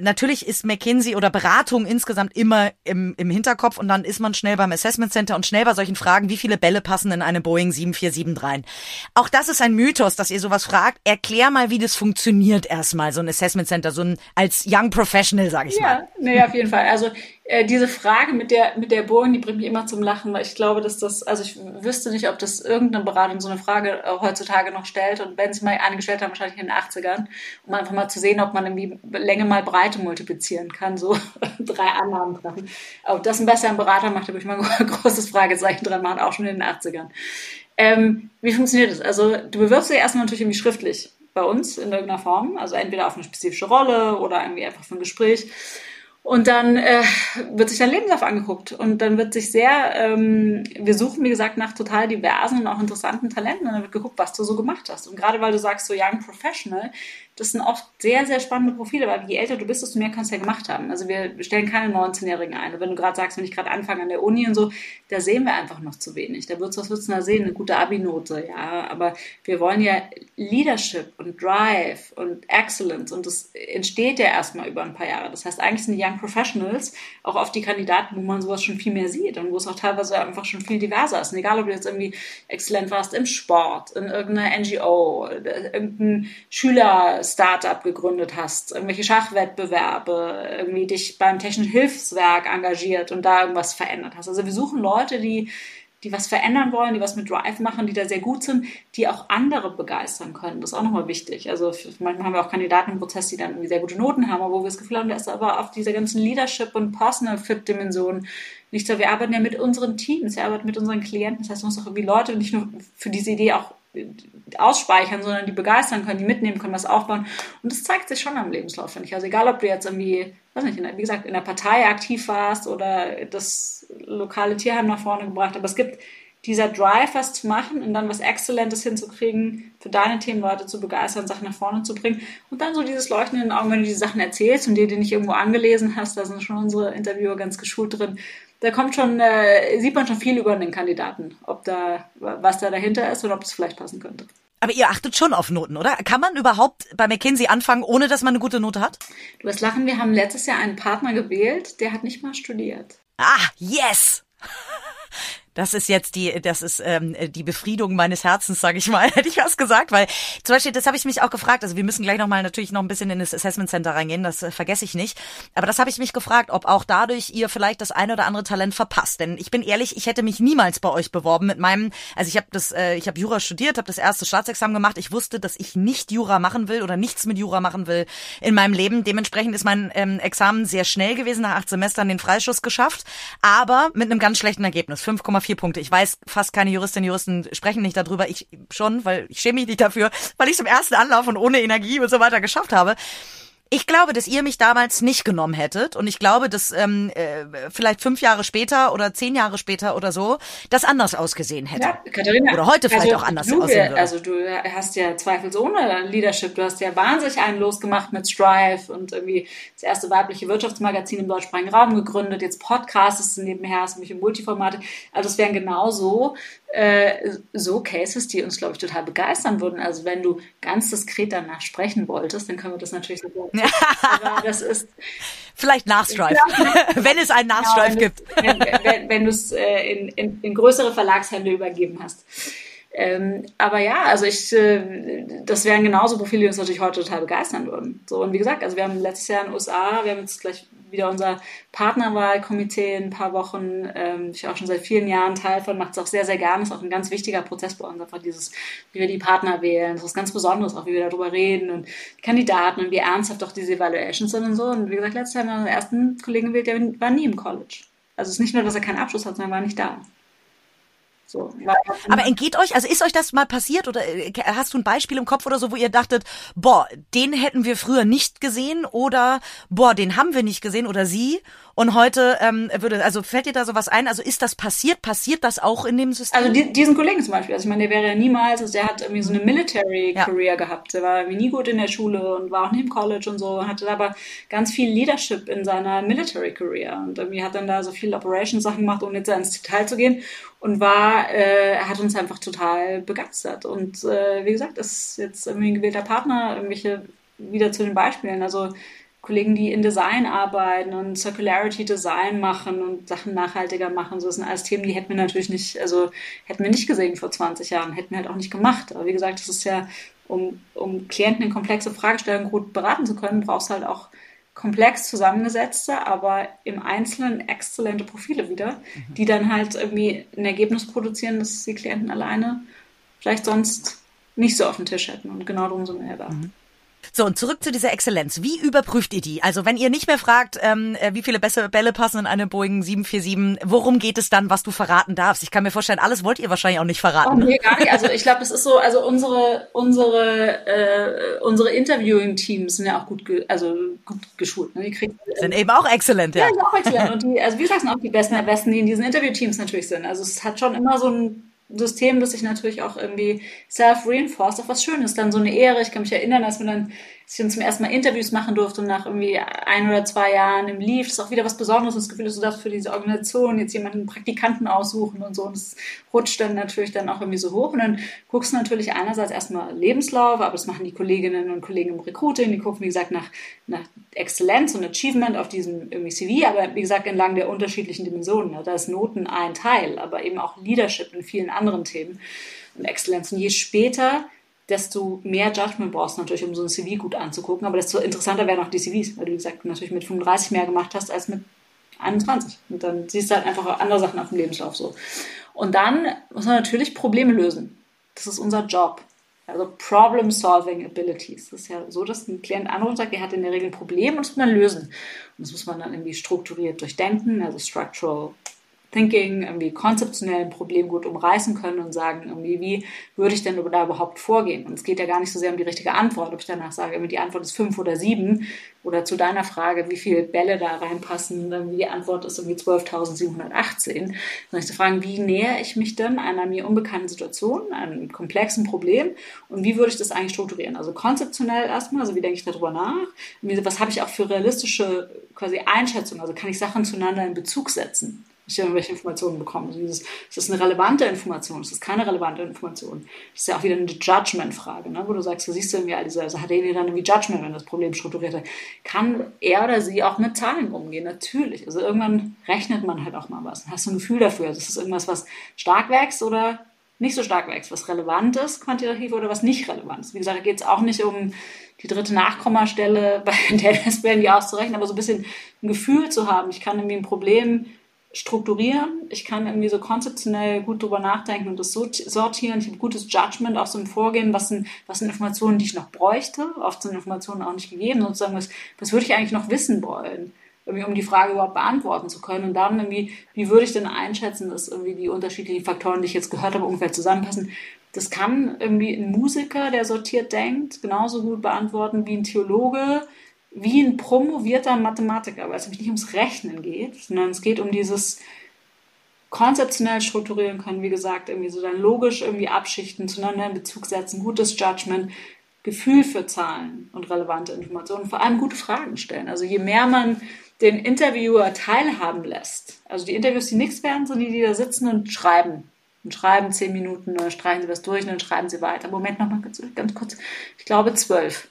Natürlich ist McKinsey oder Beratung insgesamt immer im, im Hinterkopf und dann ist man schnell beim Assessment Center und schnell bei solchen Fragen, wie viele Bälle passen in eine Boeing 747 rein. Auch das ist ein Mythos, dass ihr sowas fragt, erklär mal, wie das funktioniert erstmal, so ein Assessment Center, so ein als Young Professional, sage ich ja, mal. Nee, auf jeden Fall. Also äh, diese Frage mit der mit der Boeing, die bringt mich immer zum Lachen, weil ich glaube, dass das, also ich wüsste nicht, ob das irgendeine Beratung so eine Frage äh, heutzutage noch stellt und wenn sie mal eine gestellt haben, wahrscheinlich in den 80ern, um einfach mal zu sehen, ob man irgendwie Länge mal Breite multiplizieren kann, so (laughs) drei Annahmen treffen. Ob das ein besserer Berater macht, da würde ich mal ein (laughs) großes Fragezeichen dran machen, auch schon in den 80ern. Ähm, wie funktioniert das? Also du bewirbst dich erstmal natürlich irgendwie schriftlich bei uns in irgendeiner Form, also entweder auf eine spezifische Rolle oder irgendwie einfach für ein Gespräch. Und dann äh, wird sich dein Lebenslauf angeguckt und dann wird sich sehr, ähm, wir suchen wie gesagt nach total diversen und auch interessanten Talenten und dann wird geguckt, was du so gemacht hast. Und gerade weil du sagst so Young Professional, das sind oft sehr, sehr spannende Profile, weil je älter du bist, desto mehr kannst du ja gemacht haben. Also wir stellen keine 19-Jährigen ein. Wenn du gerade sagst, wenn ich gerade anfange an der Uni und so, da sehen wir einfach noch zu wenig. Da wird's, was würdest du da sehen? Eine gute Abi-Note, ja. Aber wir wollen ja Leadership und Drive und Excellence und das entsteht ja erstmal über ein paar Jahre. Das heißt, eigentlich sind die Young Professionals auch oft die Kandidaten, wo man sowas schon viel mehr sieht und wo es auch teilweise einfach schon viel diverser ist. Und egal, ob du jetzt irgendwie exzellent warst im Sport, in irgendeiner NGO, irgendein Schüler Startup gegründet hast, irgendwelche Schachwettbewerbe, irgendwie dich beim Technischen Hilfswerk engagiert und da irgendwas verändert hast. Also wir suchen Leute, die die was verändern wollen, die was mit Drive machen, die da sehr gut sind, die auch andere begeistern können. Das ist auch nochmal wichtig. Also manchmal haben wir auch Kandidaten im Prozess, die dann irgendwie sehr gute Noten haben, aber wo wir das Gefühl haben, da ist aber auf dieser ganzen Leadership- und Personal-Fit-Dimension nicht so. Wir arbeiten ja mit unseren Teams, wir arbeiten mit unseren Klienten. Das heißt, man muss auch irgendwie Leute nicht nur für diese Idee auch ausspeichern, sondern die begeistern können, die mitnehmen können, was aufbauen. Und das zeigt sich schon am Lebenslauf, finde ich. Also egal, ob du jetzt irgendwie, weiß nicht, wie gesagt, in der Partei aktiv warst oder das lokale Tierheim nach vorne gebracht, aber es gibt dieser Drive, was zu machen und dann was Exzellentes hinzukriegen, für deine Themen Leute zu begeistern, Sachen nach vorne zu bringen und dann so dieses Leuchten in den Augen, wenn du diese Sachen erzählst und dir die nicht irgendwo angelesen hast, da sind schon unsere Interviewer ganz geschult drin, da kommt schon, äh, sieht man schon viel über den Kandidaten, ob da, was da dahinter ist und ob es vielleicht passen könnte. Aber ihr achtet schon auf Noten, oder? Kann man überhaupt bei McKinsey anfangen, ohne dass man eine gute Note hat? Du wirst lachen, wir haben letztes Jahr einen Partner gewählt, der hat nicht mal studiert. Ah, yes! (laughs) Das ist jetzt die, das ist ähm, die Befriedung meines Herzens, sage ich mal, (laughs) hätte ich was gesagt, weil zum Beispiel, das habe ich mich auch gefragt. Also wir müssen gleich nochmal natürlich noch ein bisschen in das Assessment Center reingehen, das äh, vergesse ich nicht. Aber das habe ich mich gefragt, ob auch dadurch ihr vielleicht das eine oder andere Talent verpasst. Denn ich bin ehrlich, ich hätte mich niemals bei euch beworben mit meinem, also ich habe das, äh, ich habe Jura studiert, habe das erste Staatsexamen gemacht. Ich wusste, dass ich nicht Jura machen will oder nichts mit Jura machen will in meinem Leben. Dementsprechend ist mein ähm, Examen sehr schnell gewesen, nach acht Semestern den Freischuss geschafft, aber mit einem ganz schlechten Ergebnis, 5,4 vier Punkte. Ich weiß, fast keine Juristinnen und Juristen sprechen nicht darüber. Ich schon, weil ich schäme mich nicht dafür, weil ich es im ersten Anlauf und ohne Energie und so weiter geschafft habe. Ich glaube, dass ihr mich damals nicht genommen hättet und ich glaube, dass ähm, äh, vielleicht fünf Jahre später oder zehn Jahre später oder so das anders ausgesehen hätte. Ja, Katharina, oder heute vielleicht also auch anders du, aussehen würde. Also du hast ja zweifelsohne Leadership. Du hast ja wahnsinnig einen losgemacht mit Strive und irgendwie das erste weibliche Wirtschaftsmagazin im deutschsprachigen Raum gegründet. Jetzt Podcastest du nebenher, hast mich im Multiformate. Also es wären genauso äh, so Cases, die uns, glaube ich, total begeistern würden. Also wenn du ganz diskret danach sprechen wolltest, dann können wir das natürlich so Aber das ist vielleicht Nachstrife, (laughs) wenn es einen Nachstrife genau, gibt. wenn, wenn, wenn du es äh, in, in, in größere Verlagshände übergeben hast. Ähm, aber ja, also ich, äh, das wären genauso Profile, die uns natürlich heute total begeistern würden. So, und wie gesagt, also wir haben letztes Jahr in den USA, wir haben jetzt gleich wieder unser Partnerwahlkomitee in ein paar Wochen. Ähm, ich auch schon seit vielen Jahren Teil von, macht es auch sehr, sehr gerne. Ist auch ein ganz wichtiger Prozess bei uns, einfach dieses, wie wir die Partner wählen. Das ist was ganz Besonderes, auch wie wir darüber reden und Kandidaten und wie ernsthaft auch diese Evaluations sind und so. Und wie gesagt, letztes Jahr haben wir unseren ersten Kollegen gewählt, der war nie im College. Also es ist nicht nur, dass er keinen Abschluss hat, sondern er war nicht da. So. Aber entgeht euch, also ist euch das mal passiert oder äh, hast du ein Beispiel im Kopf oder so, wo ihr dachtet, boah, den hätten wir früher nicht gesehen oder boah, den haben wir nicht gesehen oder sie und heute ähm, würde, also fällt dir da sowas ein? Also ist das passiert? Passiert das auch in dem System? Also die, diesen Kollegen zum Beispiel, also ich meine, der wäre ja niemals, also der hat irgendwie so eine Military Career ja. gehabt. Der war irgendwie nie gut in der Schule und war auch nicht im College und so, hatte aber ganz viel Leadership in seiner Military Career und irgendwie hat dann da so viel Operations Sachen gemacht, ohne jetzt ins Detail zu gehen und war, äh, hat uns einfach total begeistert. Und äh, wie gesagt, ist jetzt irgendwie ein gewählter Partner, irgendwelche wieder zu den Beispielen. Also Kollegen, die in Design arbeiten und Circularity Design machen und Sachen nachhaltiger machen. So das sind alles Themen, die hätten wir natürlich nicht, also hätten wir nicht gesehen vor 20 Jahren, hätten wir halt auch nicht gemacht. Aber wie gesagt, das ist ja, um, um Klienten in komplexe Fragestellungen gut beraten zu können, brauchst du halt auch komplex zusammengesetzte, aber im Einzelnen exzellente Profile wieder, mhm. die dann halt irgendwie ein Ergebnis produzieren, das die Klienten alleine vielleicht sonst nicht so auf dem Tisch hätten. Und genau darum sind wir ja da. Mhm. So, und zurück zu dieser Exzellenz. Wie überprüft ihr die? Also wenn ihr nicht mehr fragt, ähm, äh, wie viele Bälle passen in eine Boeing 747, worum geht es dann, was du verraten darfst? Ich kann mir vorstellen, alles wollt ihr wahrscheinlich auch nicht verraten. Oh, nee, gar nicht. Also ich glaube, das ist so, also unsere, unsere, äh, unsere Interviewing-Teams sind ja auch gut, ge also gut geschult. Ne? Die kriegen, sind eben auch exzellent, ja. Ja, sind auch exzellent. Und die, also gesagt, sind auch die Besten der Besten, die in diesen Interview-Teams natürlich sind. Also es hat schon immer so ein System, das sich natürlich auch irgendwie self-reinforced auf was Schönes. Dann so eine Ehre. Ich kann mich erinnern, als wir dann dass ich dann zum ersten Mal Interviews machen durfte und nach irgendwie ein oder zwei Jahren im Leaf, das ist auch wieder was Besonderes das Gefühl, dass du darfst für diese Organisation jetzt jemanden Praktikanten aussuchen und so und das rutscht dann natürlich dann auch irgendwie so hoch und dann guckst du natürlich einerseits erstmal Lebenslauf, aber das machen die Kolleginnen und Kollegen im Recruiting, die gucken wie gesagt nach, nach Exzellenz und Achievement auf diesem irgendwie CV, aber wie gesagt entlang der unterschiedlichen Dimensionen. Da ist Noten ein Teil, aber eben auch Leadership in vielen anderen Themen und Exzellenz. Und je später desto mehr Judgment brauchst du natürlich, um so ein CV gut anzugucken. Aber desto interessanter werden auch die CVs, weil du, wie gesagt, natürlich mit 35 mehr gemacht hast als mit 21. Und dann siehst du halt einfach andere Sachen auf dem Lebenslauf so. Und dann muss man natürlich Probleme lösen. Das ist unser Job. Also Problem-Solving Abilities. Das ist ja so, dass ein Klient anruft und sagt, er hat in der Regel ein Problem und das muss man lösen. Und das muss man dann irgendwie strukturiert durchdenken, also Structural Thinking, irgendwie konzeptionell ein Problem gut umreißen können und sagen, irgendwie, wie würde ich denn da überhaupt vorgehen? Und es geht ja gar nicht so sehr um die richtige Antwort, ob ich danach sage, irgendwie die Antwort ist fünf oder sieben oder zu deiner Frage, wie viele Bälle da reinpassen, irgendwie die Antwort ist irgendwie 12.718. Sondern ich zu fragen, wie nähere ich mich denn einer mir unbekannten Situation, einem komplexen Problem und wie würde ich das eigentlich strukturieren? Also konzeptionell erstmal, also wie denke ich darüber nach? Was habe ich auch für realistische quasi Einschätzungen? Also kann ich Sachen zueinander in Bezug setzen? Ich irgendwelche Informationen bekomme. Also dieses, ist das eine relevante Information? Ist das keine relevante Information? Das ist ja auch wieder eine Judgment-Frage, ne? wo du sagst, du siehst irgendwie all diese, also hat derjenige dann irgendwie Judgment, wenn das Problem strukturiert hat. Kann er oder sie auch mit Zahlen umgehen? Natürlich. Also irgendwann rechnet man halt auch mal was. Hast du ein Gefühl dafür? Also ist das irgendwas, was stark wächst oder nicht so stark wächst? Was relevant ist, quantitativ oder was nicht relevant ist? Wie gesagt, da geht es auch nicht um die dritte Nachkommastelle (laughs) bei der die auszurechnen, aber so ein bisschen ein Gefühl zu haben. Ich kann irgendwie ein Problem strukturieren. Ich kann irgendwie so konzeptionell gut drüber nachdenken und das sortieren. Ich habe gutes Judgment auch so im Vorgehen, was sind, was sind Informationen, die ich noch bräuchte. Oft sind Informationen auch nicht gegeben. Sozusagen, was, was würde ich eigentlich noch wissen wollen? Irgendwie, um die Frage überhaupt beantworten zu können. Und dann irgendwie, wie würde ich denn einschätzen, dass irgendwie die unterschiedlichen Faktoren, die ich jetzt gehört habe, ungefähr zusammenpassen? Das kann irgendwie ein Musiker, der sortiert denkt, genauso gut beantworten wie ein Theologe, wie ein promovierter Mathematiker, weil es nämlich nicht ums Rechnen geht, sondern es geht um dieses konzeptionell strukturieren können, wie gesagt, irgendwie so dann logisch irgendwie abschichten, zueinander in Bezug setzen, gutes Judgment, Gefühl für Zahlen und relevante Informationen, vor allem gute Fragen stellen. Also je mehr man den Interviewer teilhaben lässt, also die Interviews, die nichts werden, sind die, die da sitzen und schreiben. Und schreiben zehn Minuten, dann streichen sie was durch und dann schreiben sie weiter. Moment, nochmal ganz, ganz kurz. Ich glaube zwölf.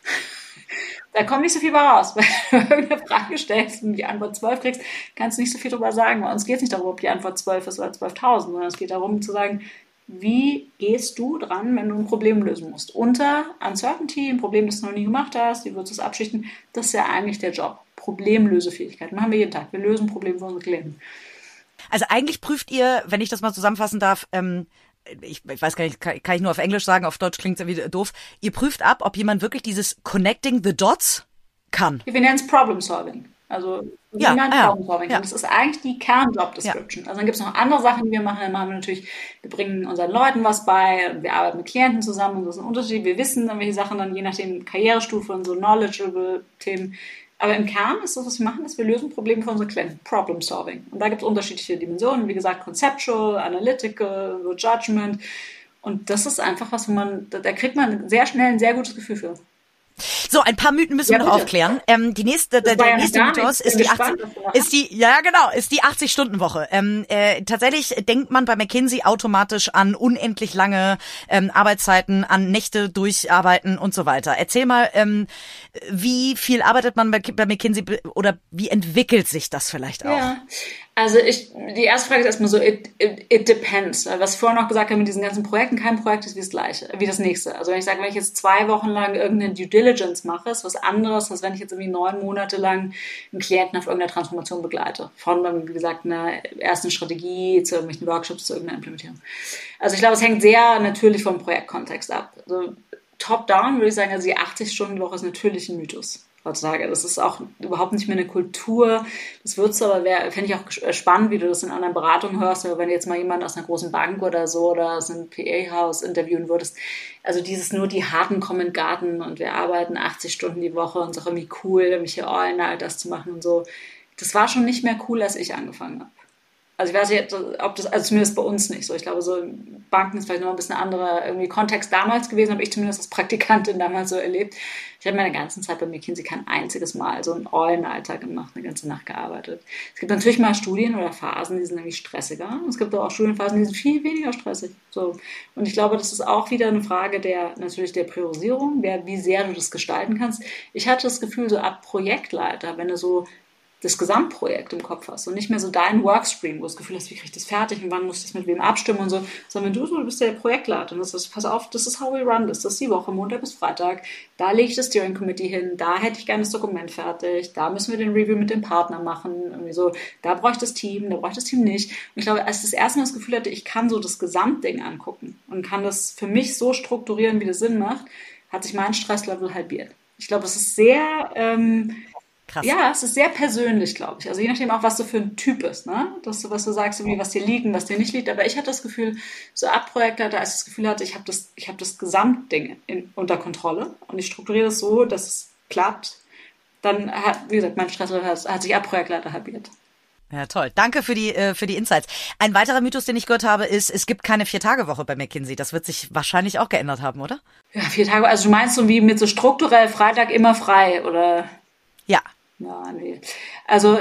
Da kommt nicht so viel bei raus. (laughs) Wenn du irgendeine Frage stellst und die Antwort 12 kriegst, kannst du nicht so viel darüber sagen. Bei uns geht es nicht darum, ob die Antwort 12 ist oder 12.000, sondern es geht darum zu sagen, wie gehst du dran, wenn du ein Problem lösen musst? Unter Uncertainty, ein Problem, das du noch nie gemacht hast, wie würdest du es abschichten? Das ist ja eigentlich der Job. Problemlösefähigkeit. Machen wir jeden Tag. Wir lösen Probleme für unsere Klienten. Also eigentlich prüft ihr, wenn ich das mal zusammenfassen darf, ähm, ich, ich weiß gar nicht, kann, kann ich nur auf Englisch sagen, auf Deutsch klingt es irgendwie doof. Ihr prüft ab, ob jemand wirklich dieses Connecting the Dots kann. Wir nennen es Problem Solving. Also ja, ah, Problem Solving. Ja. Das ist eigentlich die Kernjob Description. Ja. Also dann gibt es noch andere Sachen, die wir machen. Dann machen wir natürlich, wir bringen unseren Leuten was bei, wir arbeiten mit Klienten zusammen und das ist ein Unterschied. Wir wissen dann, welche Sachen dann je nachdem Karrierestufe und so knowledgeable Themen aber im Kern ist das, was wir machen, dass wir lösen Probleme für unsere Klienten. Problem Solving. Und da gibt es unterschiedliche Dimensionen. Wie gesagt, Conceptual, Analytical, Judgment. Und das ist einfach was, wo man, da kriegt man sehr schnell ein sehr gutes Gefühl für. So, ein paar Mythen müssen ja, wir noch bitte. aufklären. Ähm, die nächste, der, der nächste Mythos ist die 80, ist die, ja genau, ist die 80-Stunden-Woche. Ähm, äh, tatsächlich denkt man bei McKinsey automatisch an unendlich lange ähm, Arbeitszeiten, an Nächte durcharbeiten und so weiter. Erzähl mal, ähm, wie viel arbeitet man bei, bei McKinsey oder wie entwickelt sich das vielleicht auch? Ja. Also ich, die erste Frage ist erstmal so, it, it, it depends. Was ich vorhin noch gesagt habe mit diesen ganzen Projekten, kein Projekt ist wie das gleiche, wie das nächste. Also wenn ich sage, wenn ich jetzt zwei Wochen lang irgendeine Due Diligence mache, ist was anderes, als wenn ich jetzt irgendwie neun Monate lang einen Klienten auf irgendeiner Transformation begleite. Von, wie gesagt, einer ersten Strategie zu irgendwelchen Workshops, zu irgendeiner Implementierung. Also ich glaube, es hängt sehr natürlich vom Projektkontext ab. Also top-down würde ich sagen, also die 80-Stunden-Woche ist natürlich ein Mythos heutzutage. Das ist auch überhaupt nicht mehr eine Kultur. Das würdest du aber, fände ich auch spannend, wie du das in anderen Beratungen hörst, wenn du jetzt mal jemanden aus einer großen Bank oder so oder aus einem PA-Haus interviewen würdest. Also dieses nur die harten kommen Garten und wir arbeiten 80 Stunden die Woche und es ist auch irgendwie cool, mich hier all night das zu machen und so. Das war schon nicht mehr cool, als ich angefangen habe. Also ich weiß nicht, ob das, also zumindest bei uns nicht so. Ich glaube, so Banken ist vielleicht noch ein bisschen anderer irgendwie Kontext damals gewesen, habe ich zumindest als Praktikantin damals so erlebt. Ich habe meine ganze Zeit bei McKinsey kein einziges Mal so einen All-Nighter gemacht, eine ganze Nacht gearbeitet. Es gibt natürlich mal Studien oder Phasen, die sind nämlich stressiger. Es gibt aber auch Studienphasen, die sind viel weniger stressig. So. Und ich glaube, das ist auch wieder eine Frage der, natürlich der Priorisierung, wer, wie sehr du das gestalten kannst. Ich hatte das Gefühl, so ab Projektleiter, wenn du so das Gesamtprojekt im Kopf hast und nicht mehr so dein Workstream, wo du das Gefühl hast, wie kriege ich das fertig und wann muss ich das mit wem abstimmen und so, sondern wenn du, du bist der Projektleiter und das ist, pass auf, das ist how we run this, das ist die Woche, Montag bis Freitag, da lege ich das Steering Committee hin, da hätte ich gerne das Dokument fertig, da müssen wir den Review mit dem Partner machen, irgendwie so, da brauche ich das Team, da brauche ich das Team nicht. Und ich glaube, als ich das erste Mal das Gefühl hatte, ich kann so das Gesamtding angucken und kann das für mich so strukturieren, wie das Sinn macht, hat sich mein Stresslevel halbiert. Ich glaube, es ist sehr ähm, Krass. Ja, es ist sehr persönlich, glaube ich. Also je nachdem auch, was du für ein Typ bist, ne? Dass du, was du sagst, irgendwie, was dir liegt und was dir nicht liegt. Aber ich hatte das Gefühl, so ab Projektleiter, als ich das Gefühl hatte, ich habe das, ich habe das Gesamtding in, unter Kontrolle und ich strukturiere das so, dass es klappt, dann hat, wie gesagt, mein Stress hat, hat sich ab Projektleiter halbiert. Ja, toll. Danke für die, äh, für die Insights. Ein weiterer Mythos, den ich gehört habe, ist, es gibt keine Vier-Tage-Woche bei McKinsey. Das wird sich wahrscheinlich auch geändert haben, oder? Ja, vier Tage. Also du meinst so wie mit so strukturell Freitag immer frei, oder? Ja. Nee. Also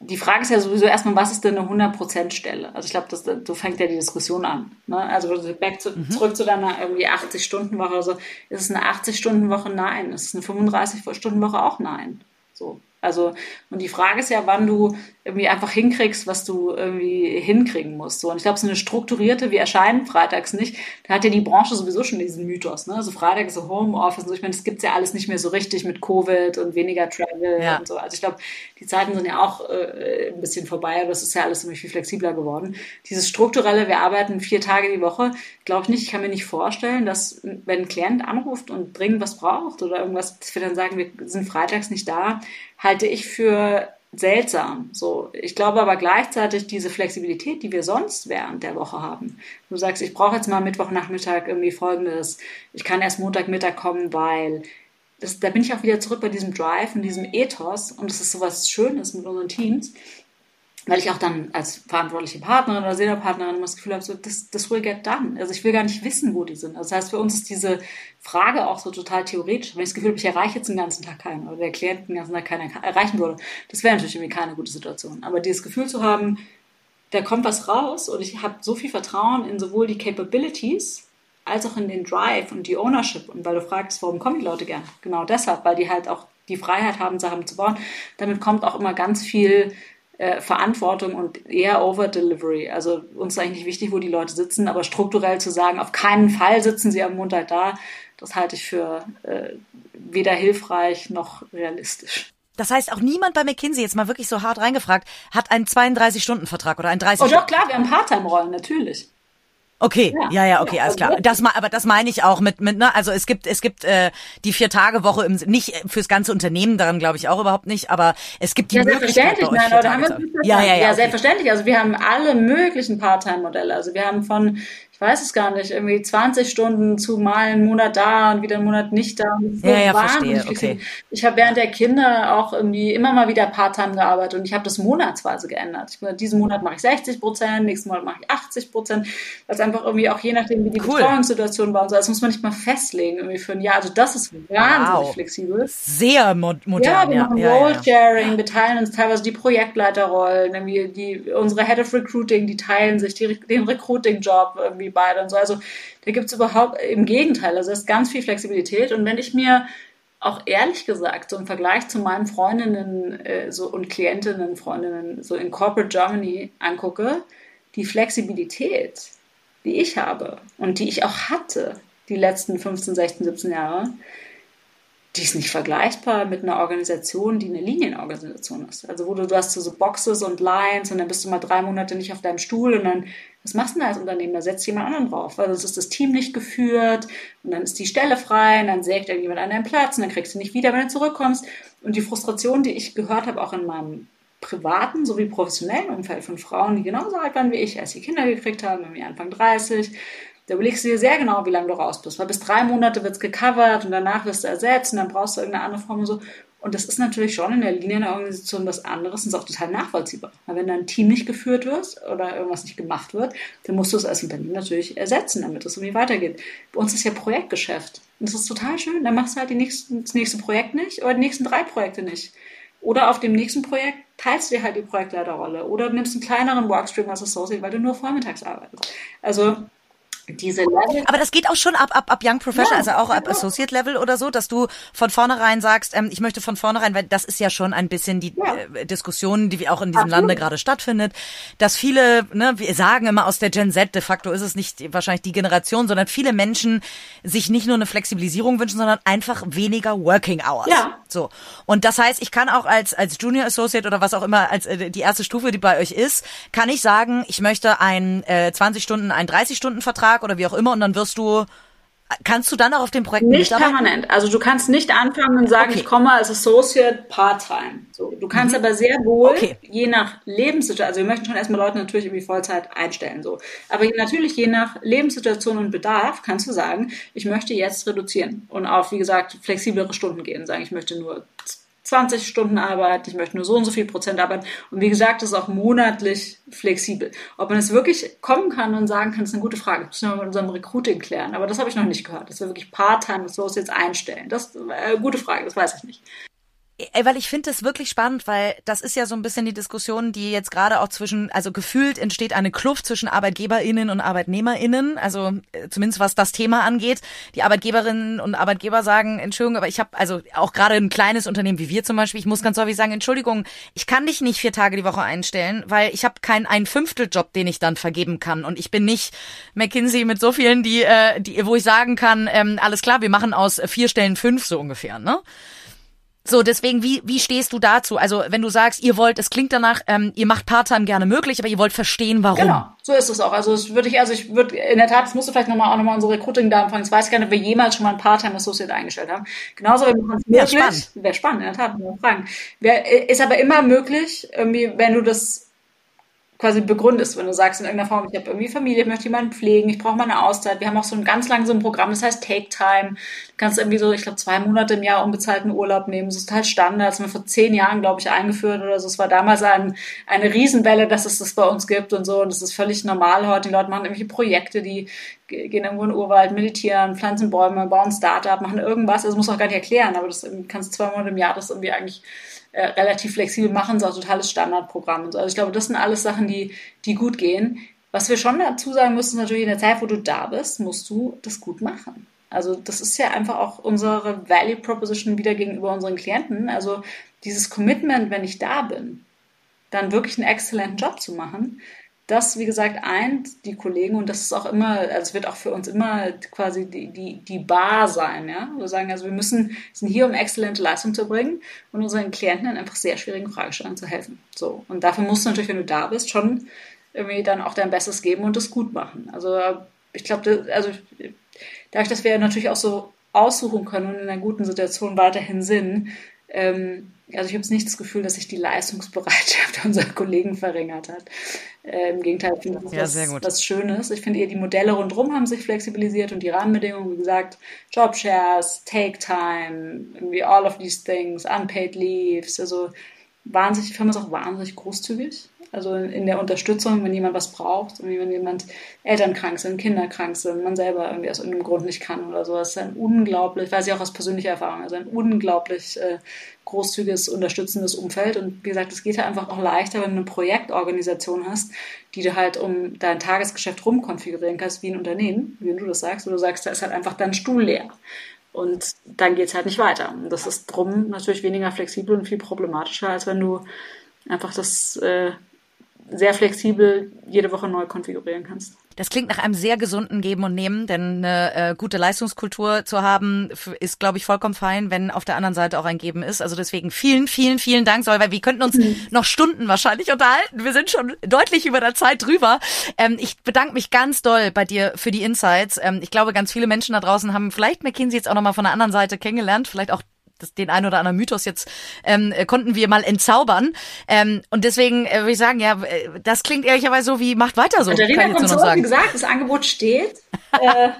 die Frage ist ja sowieso erstmal, was ist denn eine 100%-Stelle? Also ich glaube, das, so fängt ja die Diskussion an. Ne? Also back zu, mhm. zurück zu deiner irgendwie 80-Stunden-Woche oder so. Ist es eine 80-Stunden-Woche? Nein. Ist es eine 35-Stunden-Woche? Auch nein. So. Also, und die Frage ist ja, wann du irgendwie einfach hinkriegst, was du irgendwie hinkriegen musst. So, und ich glaube, so eine strukturierte, wir erscheinen freitags nicht, da hat ja die Branche sowieso schon diesen Mythos, ne? Also Freitag ist so Homeoffice und so. Ich meine, das gibt's ja alles nicht mehr so richtig mit Covid und weniger Travel ja. und so. Also ich glaube, die Zeiten sind ja auch äh, ein bisschen vorbei, aber es ist ja alles irgendwie viel flexibler geworden. Dieses strukturelle, wir arbeiten vier Tage die Woche, glaube ich nicht. Ich kann mir nicht vorstellen, dass wenn ein Klient anruft und dringend was braucht oder irgendwas, dass wir dann sagen, wir sind freitags nicht da, halte ich für seltsam. So, ich glaube aber gleichzeitig diese Flexibilität, die wir sonst während der Woche haben. Du sagst, ich brauche jetzt mal Mittwochnachmittag irgendwie Folgendes. Ich kann erst Montagmittag kommen, weil das, da bin ich auch wieder zurück bei diesem Drive und diesem Ethos und es ist so was Schönes mit unseren Teams, weil ich auch dann als verantwortliche Partnerin oder Seniorpartnerin das Gefühl habe, so, das, das will get done. Also ich will gar nicht wissen, wo die sind. Das heißt, für uns ist diese Frage auch so total theoretisch. Wenn ich das Gefühl habe, ich erreiche jetzt den ganzen Tag keinen oder der Klient den ganzen Tag keinen erreichen würde, das wäre natürlich irgendwie keine gute Situation. Aber dieses Gefühl zu haben, da kommt was raus und ich habe so viel Vertrauen in sowohl die Capabilities als auch in den Drive und die Ownership. Und weil du fragst, warum kommen die Leute gern? Genau deshalb, weil die halt auch die Freiheit haben, Sachen zu bauen. Damit kommt auch immer ganz viel äh, Verantwortung und eher Over-Delivery. Also uns ist eigentlich wichtig, wo die Leute sitzen, aber strukturell zu sagen, auf keinen Fall sitzen sie am Montag da, das halte ich für äh, weder hilfreich noch realistisch. Das heißt, auch niemand bei McKinsey, jetzt mal wirklich so hart reingefragt, hat einen 32-Stunden-Vertrag oder einen 30 Oh doch, klar, wir haben Part-Time-Rollen, natürlich. Okay, ja, ja, ja okay, alles klar. Das aber das meine ich auch mit mit ne, also es gibt es gibt äh, die vier Tage Woche im nicht fürs ganze Unternehmen, daran glaube ich auch überhaupt nicht, aber es gibt die ja, Möglichkeit bei euch nein, oder haben wir ja, ja, ja, ja, okay. selbstverständlich. Also wir haben alle möglichen Part-Time-Modelle. Also wir haben von ich weiß es gar nicht, irgendwie 20 Stunden zu mal einen Monat da und wieder einen Monat nicht da. ja, ja, verstehe, okay. Ich habe während der Kinder auch irgendwie immer mal wieder Part-Time gearbeitet und ich habe das monatsweise geändert. Ich, diesen Monat mache ich 60 Prozent, nächsten Monat mache ich 80 Prozent, weil es einfach irgendwie auch je nachdem, wie die cool. Betreuungssituation war und so, das muss man nicht mal festlegen irgendwie für ein Jahr. Also das ist wahnsinnig wow. flexibel. Sehr modern. Ja, wir machen ja, Role-Sharing, ja. wir teilen uns teilweise die Projektleiterrollen, irgendwie die, unsere Head of Recruiting, die teilen sich die, den Recruiting-Job irgendwie irgendwie beide und so. Also da gibt es überhaupt im Gegenteil, also es ist ganz viel Flexibilität. Und wenn ich mir auch ehrlich gesagt, so im Vergleich zu meinen Freundinnen äh, so, und Klientinnen, Freundinnen so in Corporate Germany angucke, die Flexibilität, die ich habe und die ich auch hatte, die letzten 15, 16, 17 Jahre, die ist nicht vergleichbar mit einer Organisation, die eine Linienorganisation ist. Also wo du, du hast so Boxes und Lines und dann bist du mal drei Monate nicht auf deinem Stuhl und dann, was machst du denn als Unternehmen? Da setzt jemand anderen drauf, weil sonst ist das Team nicht geführt und dann ist die Stelle frei und dann sägt irgendjemand an deinen Platz und dann kriegst du nicht wieder, wenn du zurückkommst. Und die Frustration, die ich gehört habe, auch in meinem privaten sowie professionellen Umfeld von Frauen, die genauso alt waren wie ich, als sie Kinder gekriegt haben, irgendwie Anfang 30, da überlegst du dir sehr genau, wie lange du raus bist. Weil bis drei Monate wird es gecovert und danach wirst du ersetzt und dann brauchst du irgendeine andere Form und so. Und das ist natürlich schon in der Linie einer Organisation was anderes und ist auch total nachvollziehbar. Weil wenn dein Team nicht geführt wird oder irgendwas nicht gemacht wird, dann musst du es als Unternehmen natürlich ersetzen, damit es irgendwie weitergeht. Bei uns ist ja Projektgeschäft. Und das ist total schön. Dann machst du halt nächsten, das nächste Projekt nicht oder die nächsten drei Projekte nicht. Oder auf dem nächsten Projekt teilst du dir halt die Projektleiterrolle. Oder nimmst einen kleineren Workstream als Associate, weil du nur vormittags arbeitest. Also diese Level. Aber das geht auch schon ab, ab, ab Young Professional, ja, also auch ab genau. Associate Level oder so, dass du von vornherein sagst, ähm, ich möchte von vornherein, weil das ist ja schon ein bisschen die ja. äh, Diskussion, die auch in diesem Absolut. Lande gerade stattfindet, dass viele, ne, wir sagen immer aus der Gen Z, de facto ist es nicht wahrscheinlich die Generation, sondern viele Menschen sich nicht nur eine Flexibilisierung wünschen, sondern einfach weniger Working Hours. Ja. So. Und das heißt, ich kann auch als, als Junior Associate oder was auch immer, als äh, die erste Stufe, die bei euch ist, kann ich sagen, ich möchte ein äh, 20 Stunden, ein 30 Stunden Vertrag Tag oder wie auch immer und dann wirst du Kannst du dann auch auf dem Projekt nicht permanent? Also du kannst nicht anfangen und sagen, okay. ich komme als Associate Part-Time. So, du kannst mhm. aber sehr wohl, okay. je nach Lebenssituation, also wir möchten schon erstmal Leute natürlich irgendwie Vollzeit einstellen, so. Aber natürlich je nach Lebenssituation und Bedarf kannst du sagen, ich möchte jetzt reduzieren und auf, wie gesagt, flexiblere Stunden gehen. Sagen, ich möchte nur 20 Stunden arbeiten, ich möchte nur so und so viel Prozent arbeiten. Und wie gesagt, das ist auch monatlich flexibel. Ob man es wirklich kommen kann und sagen kann, ist eine gute Frage. Das müssen wir mit unserem Recruiting klären. Aber das habe ich noch nicht gehört, dass wir wirklich Part-Time so jetzt einstellen. Das ist eine gute Frage, das weiß ich nicht. Ey, weil ich finde es wirklich spannend, weil das ist ja so ein bisschen die Diskussion, die jetzt gerade auch zwischen, also gefühlt entsteht eine Kluft zwischen ArbeitgeberInnen und ArbeitnehmerInnen, also äh, zumindest was das Thema angeht. Die Arbeitgeberinnen und Arbeitgeber sagen, Entschuldigung, aber ich habe, also auch gerade ein kleines Unternehmen wie wir zum Beispiel, ich muss ganz häufig sagen, Entschuldigung, ich kann dich nicht vier Tage die Woche einstellen, weil ich habe keinen ein Fünftel Job, den ich dann vergeben kann und ich bin nicht McKinsey mit so vielen, die, äh, die wo ich sagen kann, ähm, alles klar, wir machen aus vier Stellen fünf so ungefähr, ne? So, deswegen, wie, wie stehst du dazu? Also, wenn du sagst, ihr wollt, es klingt danach, ähm, ihr macht Part-Time gerne möglich, aber ihr wollt verstehen, warum. Genau, so ist es auch. Also, das würde ich, also ich würde, in der Tat, das musst du vielleicht nochmal auch nochmal unsere Recruiting da anfangen. Ich weiß gar nicht, ob wir jemals schon mal ein Part-Time Associate eingestellt haben. Genauso, wenn man es möglich. Wäre spannend, in der Tat, man fragen. Wär, ist aber immer möglich, irgendwie, wenn du das quasi begründest, wenn du sagst in irgendeiner Form, ich habe irgendwie Familie, ich möchte jemanden pflegen, ich brauche mal eine Auszeit. Wir haben auch so ein ganz lang so ein Programm, das heißt Take Time. Du kannst irgendwie so, ich glaube, zwei Monate im Jahr unbezahlten Urlaub nehmen. Das ist total Standard. Das haben wir vor zehn Jahren, glaube ich, eingeführt oder so. Es war damals ein, eine Riesenwelle, dass es das bei uns gibt und so. Und das ist völlig normal heute. Die Leute machen irgendwelche Projekte, die gehen irgendwo in den Urwald, meditieren, pflanzen Bäume, bauen Startup, machen irgendwas. Das muss auch gar nicht erklären, aber das kannst du zwei Monate im Jahr das irgendwie eigentlich äh, relativ flexibel machen, so ein totales Standardprogramm und so. Also ich glaube, das sind alles Sachen, die, die gut gehen. Was wir schon dazu sagen müssen, natürlich in der Zeit, wo du da bist, musst du das gut machen. Also das ist ja einfach auch unsere Value Proposition wieder gegenüber unseren Klienten. Also dieses Commitment, wenn ich da bin, dann wirklich einen exzellenten Job zu machen, das, wie gesagt, eint die Kollegen und das ist auch immer, also es wird auch für uns immer quasi die, die, die Bar sein, ja. Wir sagen, also wir müssen, sind hier, um exzellente Leistung zu bringen und unseren Klienten in einfach sehr schwierigen Fragestellungen zu helfen. So. Und dafür musst du natürlich, wenn du da bist, schon irgendwie dann auch dein Bestes geben und das gut machen. Also ich glaube, also dadurch, dass wir natürlich auch so aussuchen können und in einer guten Situation weiterhin sind, ähm, also ich habe jetzt nicht das Gefühl, dass sich die Leistungsbereitschaft (laughs) unserer Kollegen verringert hat. Äh, Im Gegenteil, ich finde das ja, was, was Schönes. Ich finde eher die Modelle rundherum haben sich flexibilisiert und die Rahmenbedingungen, wie gesagt, Jobshares, Take Time, irgendwie all of these things, unpaid leaves, also wahnsinnig, die Firma ist auch wahnsinnig großzügig. Also in der Unterstützung, wenn jemand was braucht, wenn jemand Eltern krank sind, Kinder krank sind, man selber irgendwie aus irgendeinem Grund nicht kann oder so. Das ist ein unglaublich, weiß ich auch aus persönlicher Erfahrung, also ein unglaublich äh, großzügiges, unterstützendes Umfeld. Und wie gesagt, es geht ja einfach auch leichter, wenn du eine Projektorganisation hast, die du halt um dein Tagesgeschäft rumkonfigurieren kannst, wie ein Unternehmen, wie du das sagst, wo du sagst, da ist halt einfach dein Stuhl leer. Und dann geht es halt nicht weiter. Und das ist drum natürlich weniger flexibel und viel problematischer, als wenn du einfach das äh, sehr flexibel jede Woche neu konfigurieren kannst. Das klingt nach einem sehr gesunden Geben und Nehmen, denn eine äh, gute Leistungskultur zu haben, ist, glaube ich, vollkommen fein, wenn auf der anderen Seite auch ein Geben ist. Also deswegen vielen, vielen, vielen Dank, Sol, weil wir könnten uns mhm. noch Stunden wahrscheinlich unterhalten. Wir sind schon deutlich über der Zeit drüber. Ähm, ich bedanke mich ganz doll bei dir für die Insights. Ähm, ich glaube, ganz viele Menschen da draußen haben vielleicht McKinsey jetzt auch nochmal von der anderen Seite kennengelernt, vielleicht auch das, den ein oder anderen Mythos jetzt ähm, äh, konnten wir mal entzaubern. Ähm, und deswegen äh, würde ich sagen, ja, äh, das klingt ehrlicherweise so wie macht weiter so. Katharina kommt so, wie gesagt, das Angebot steht. (laughs) äh,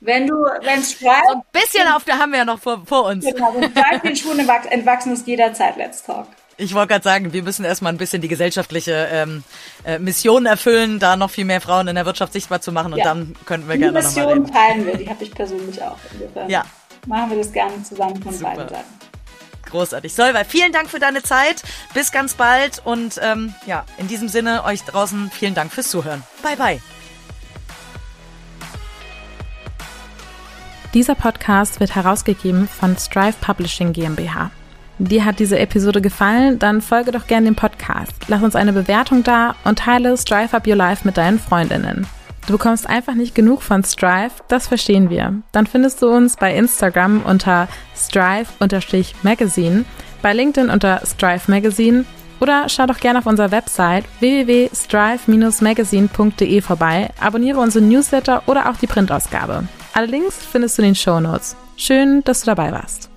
wenn du, wenn Stripe. So ein bisschen auf der haben wir ja noch vor, vor uns. Genau, wenn Stripe den Schuhen entwachsen ist, jederzeit Let's Talk. Ich wollte gerade sagen, wir müssen erstmal ein bisschen die gesellschaftliche ähm, äh, Mission erfüllen, da noch viel mehr Frauen in der Wirtschaft sichtbar zu machen und ja. dann könnten wir die gerne nochmal. Die Mission teilen wir, die habe ich persönlich auch. Ja, machen wir das gerne zusammen von Super. beiden Seiten. Großartig. Solveig, vielen Dank für deine Zeit. Bis ganz bald. Und ähm, ja, in diesem Sinne, euch draußen vielen Dank fürs Zuhören. Bye, bye. Dieser Podcast wird herausgegeben von Strive Publishing GmbH. Dir hat diese Episode gefallen? Dann folge doch gerne dem Podcast. Lass uns eine Bewertung da und teile Strive Up Your Life mit deinen Freundinnen. Du bekommst einfach nicht genug von Strive, das verstehen wir. Dann findest du uns bei Instagram unter strive-magazine, bei LinkedIn unter Strive Magazine oder schau doch gerne auf unserer Website www.strive-magazine.de vorbei, abonniere unsere Newsletter oder auch die Printausgabe. Alle Links findest du in den Show Notes. Schön, dass du dabei warst.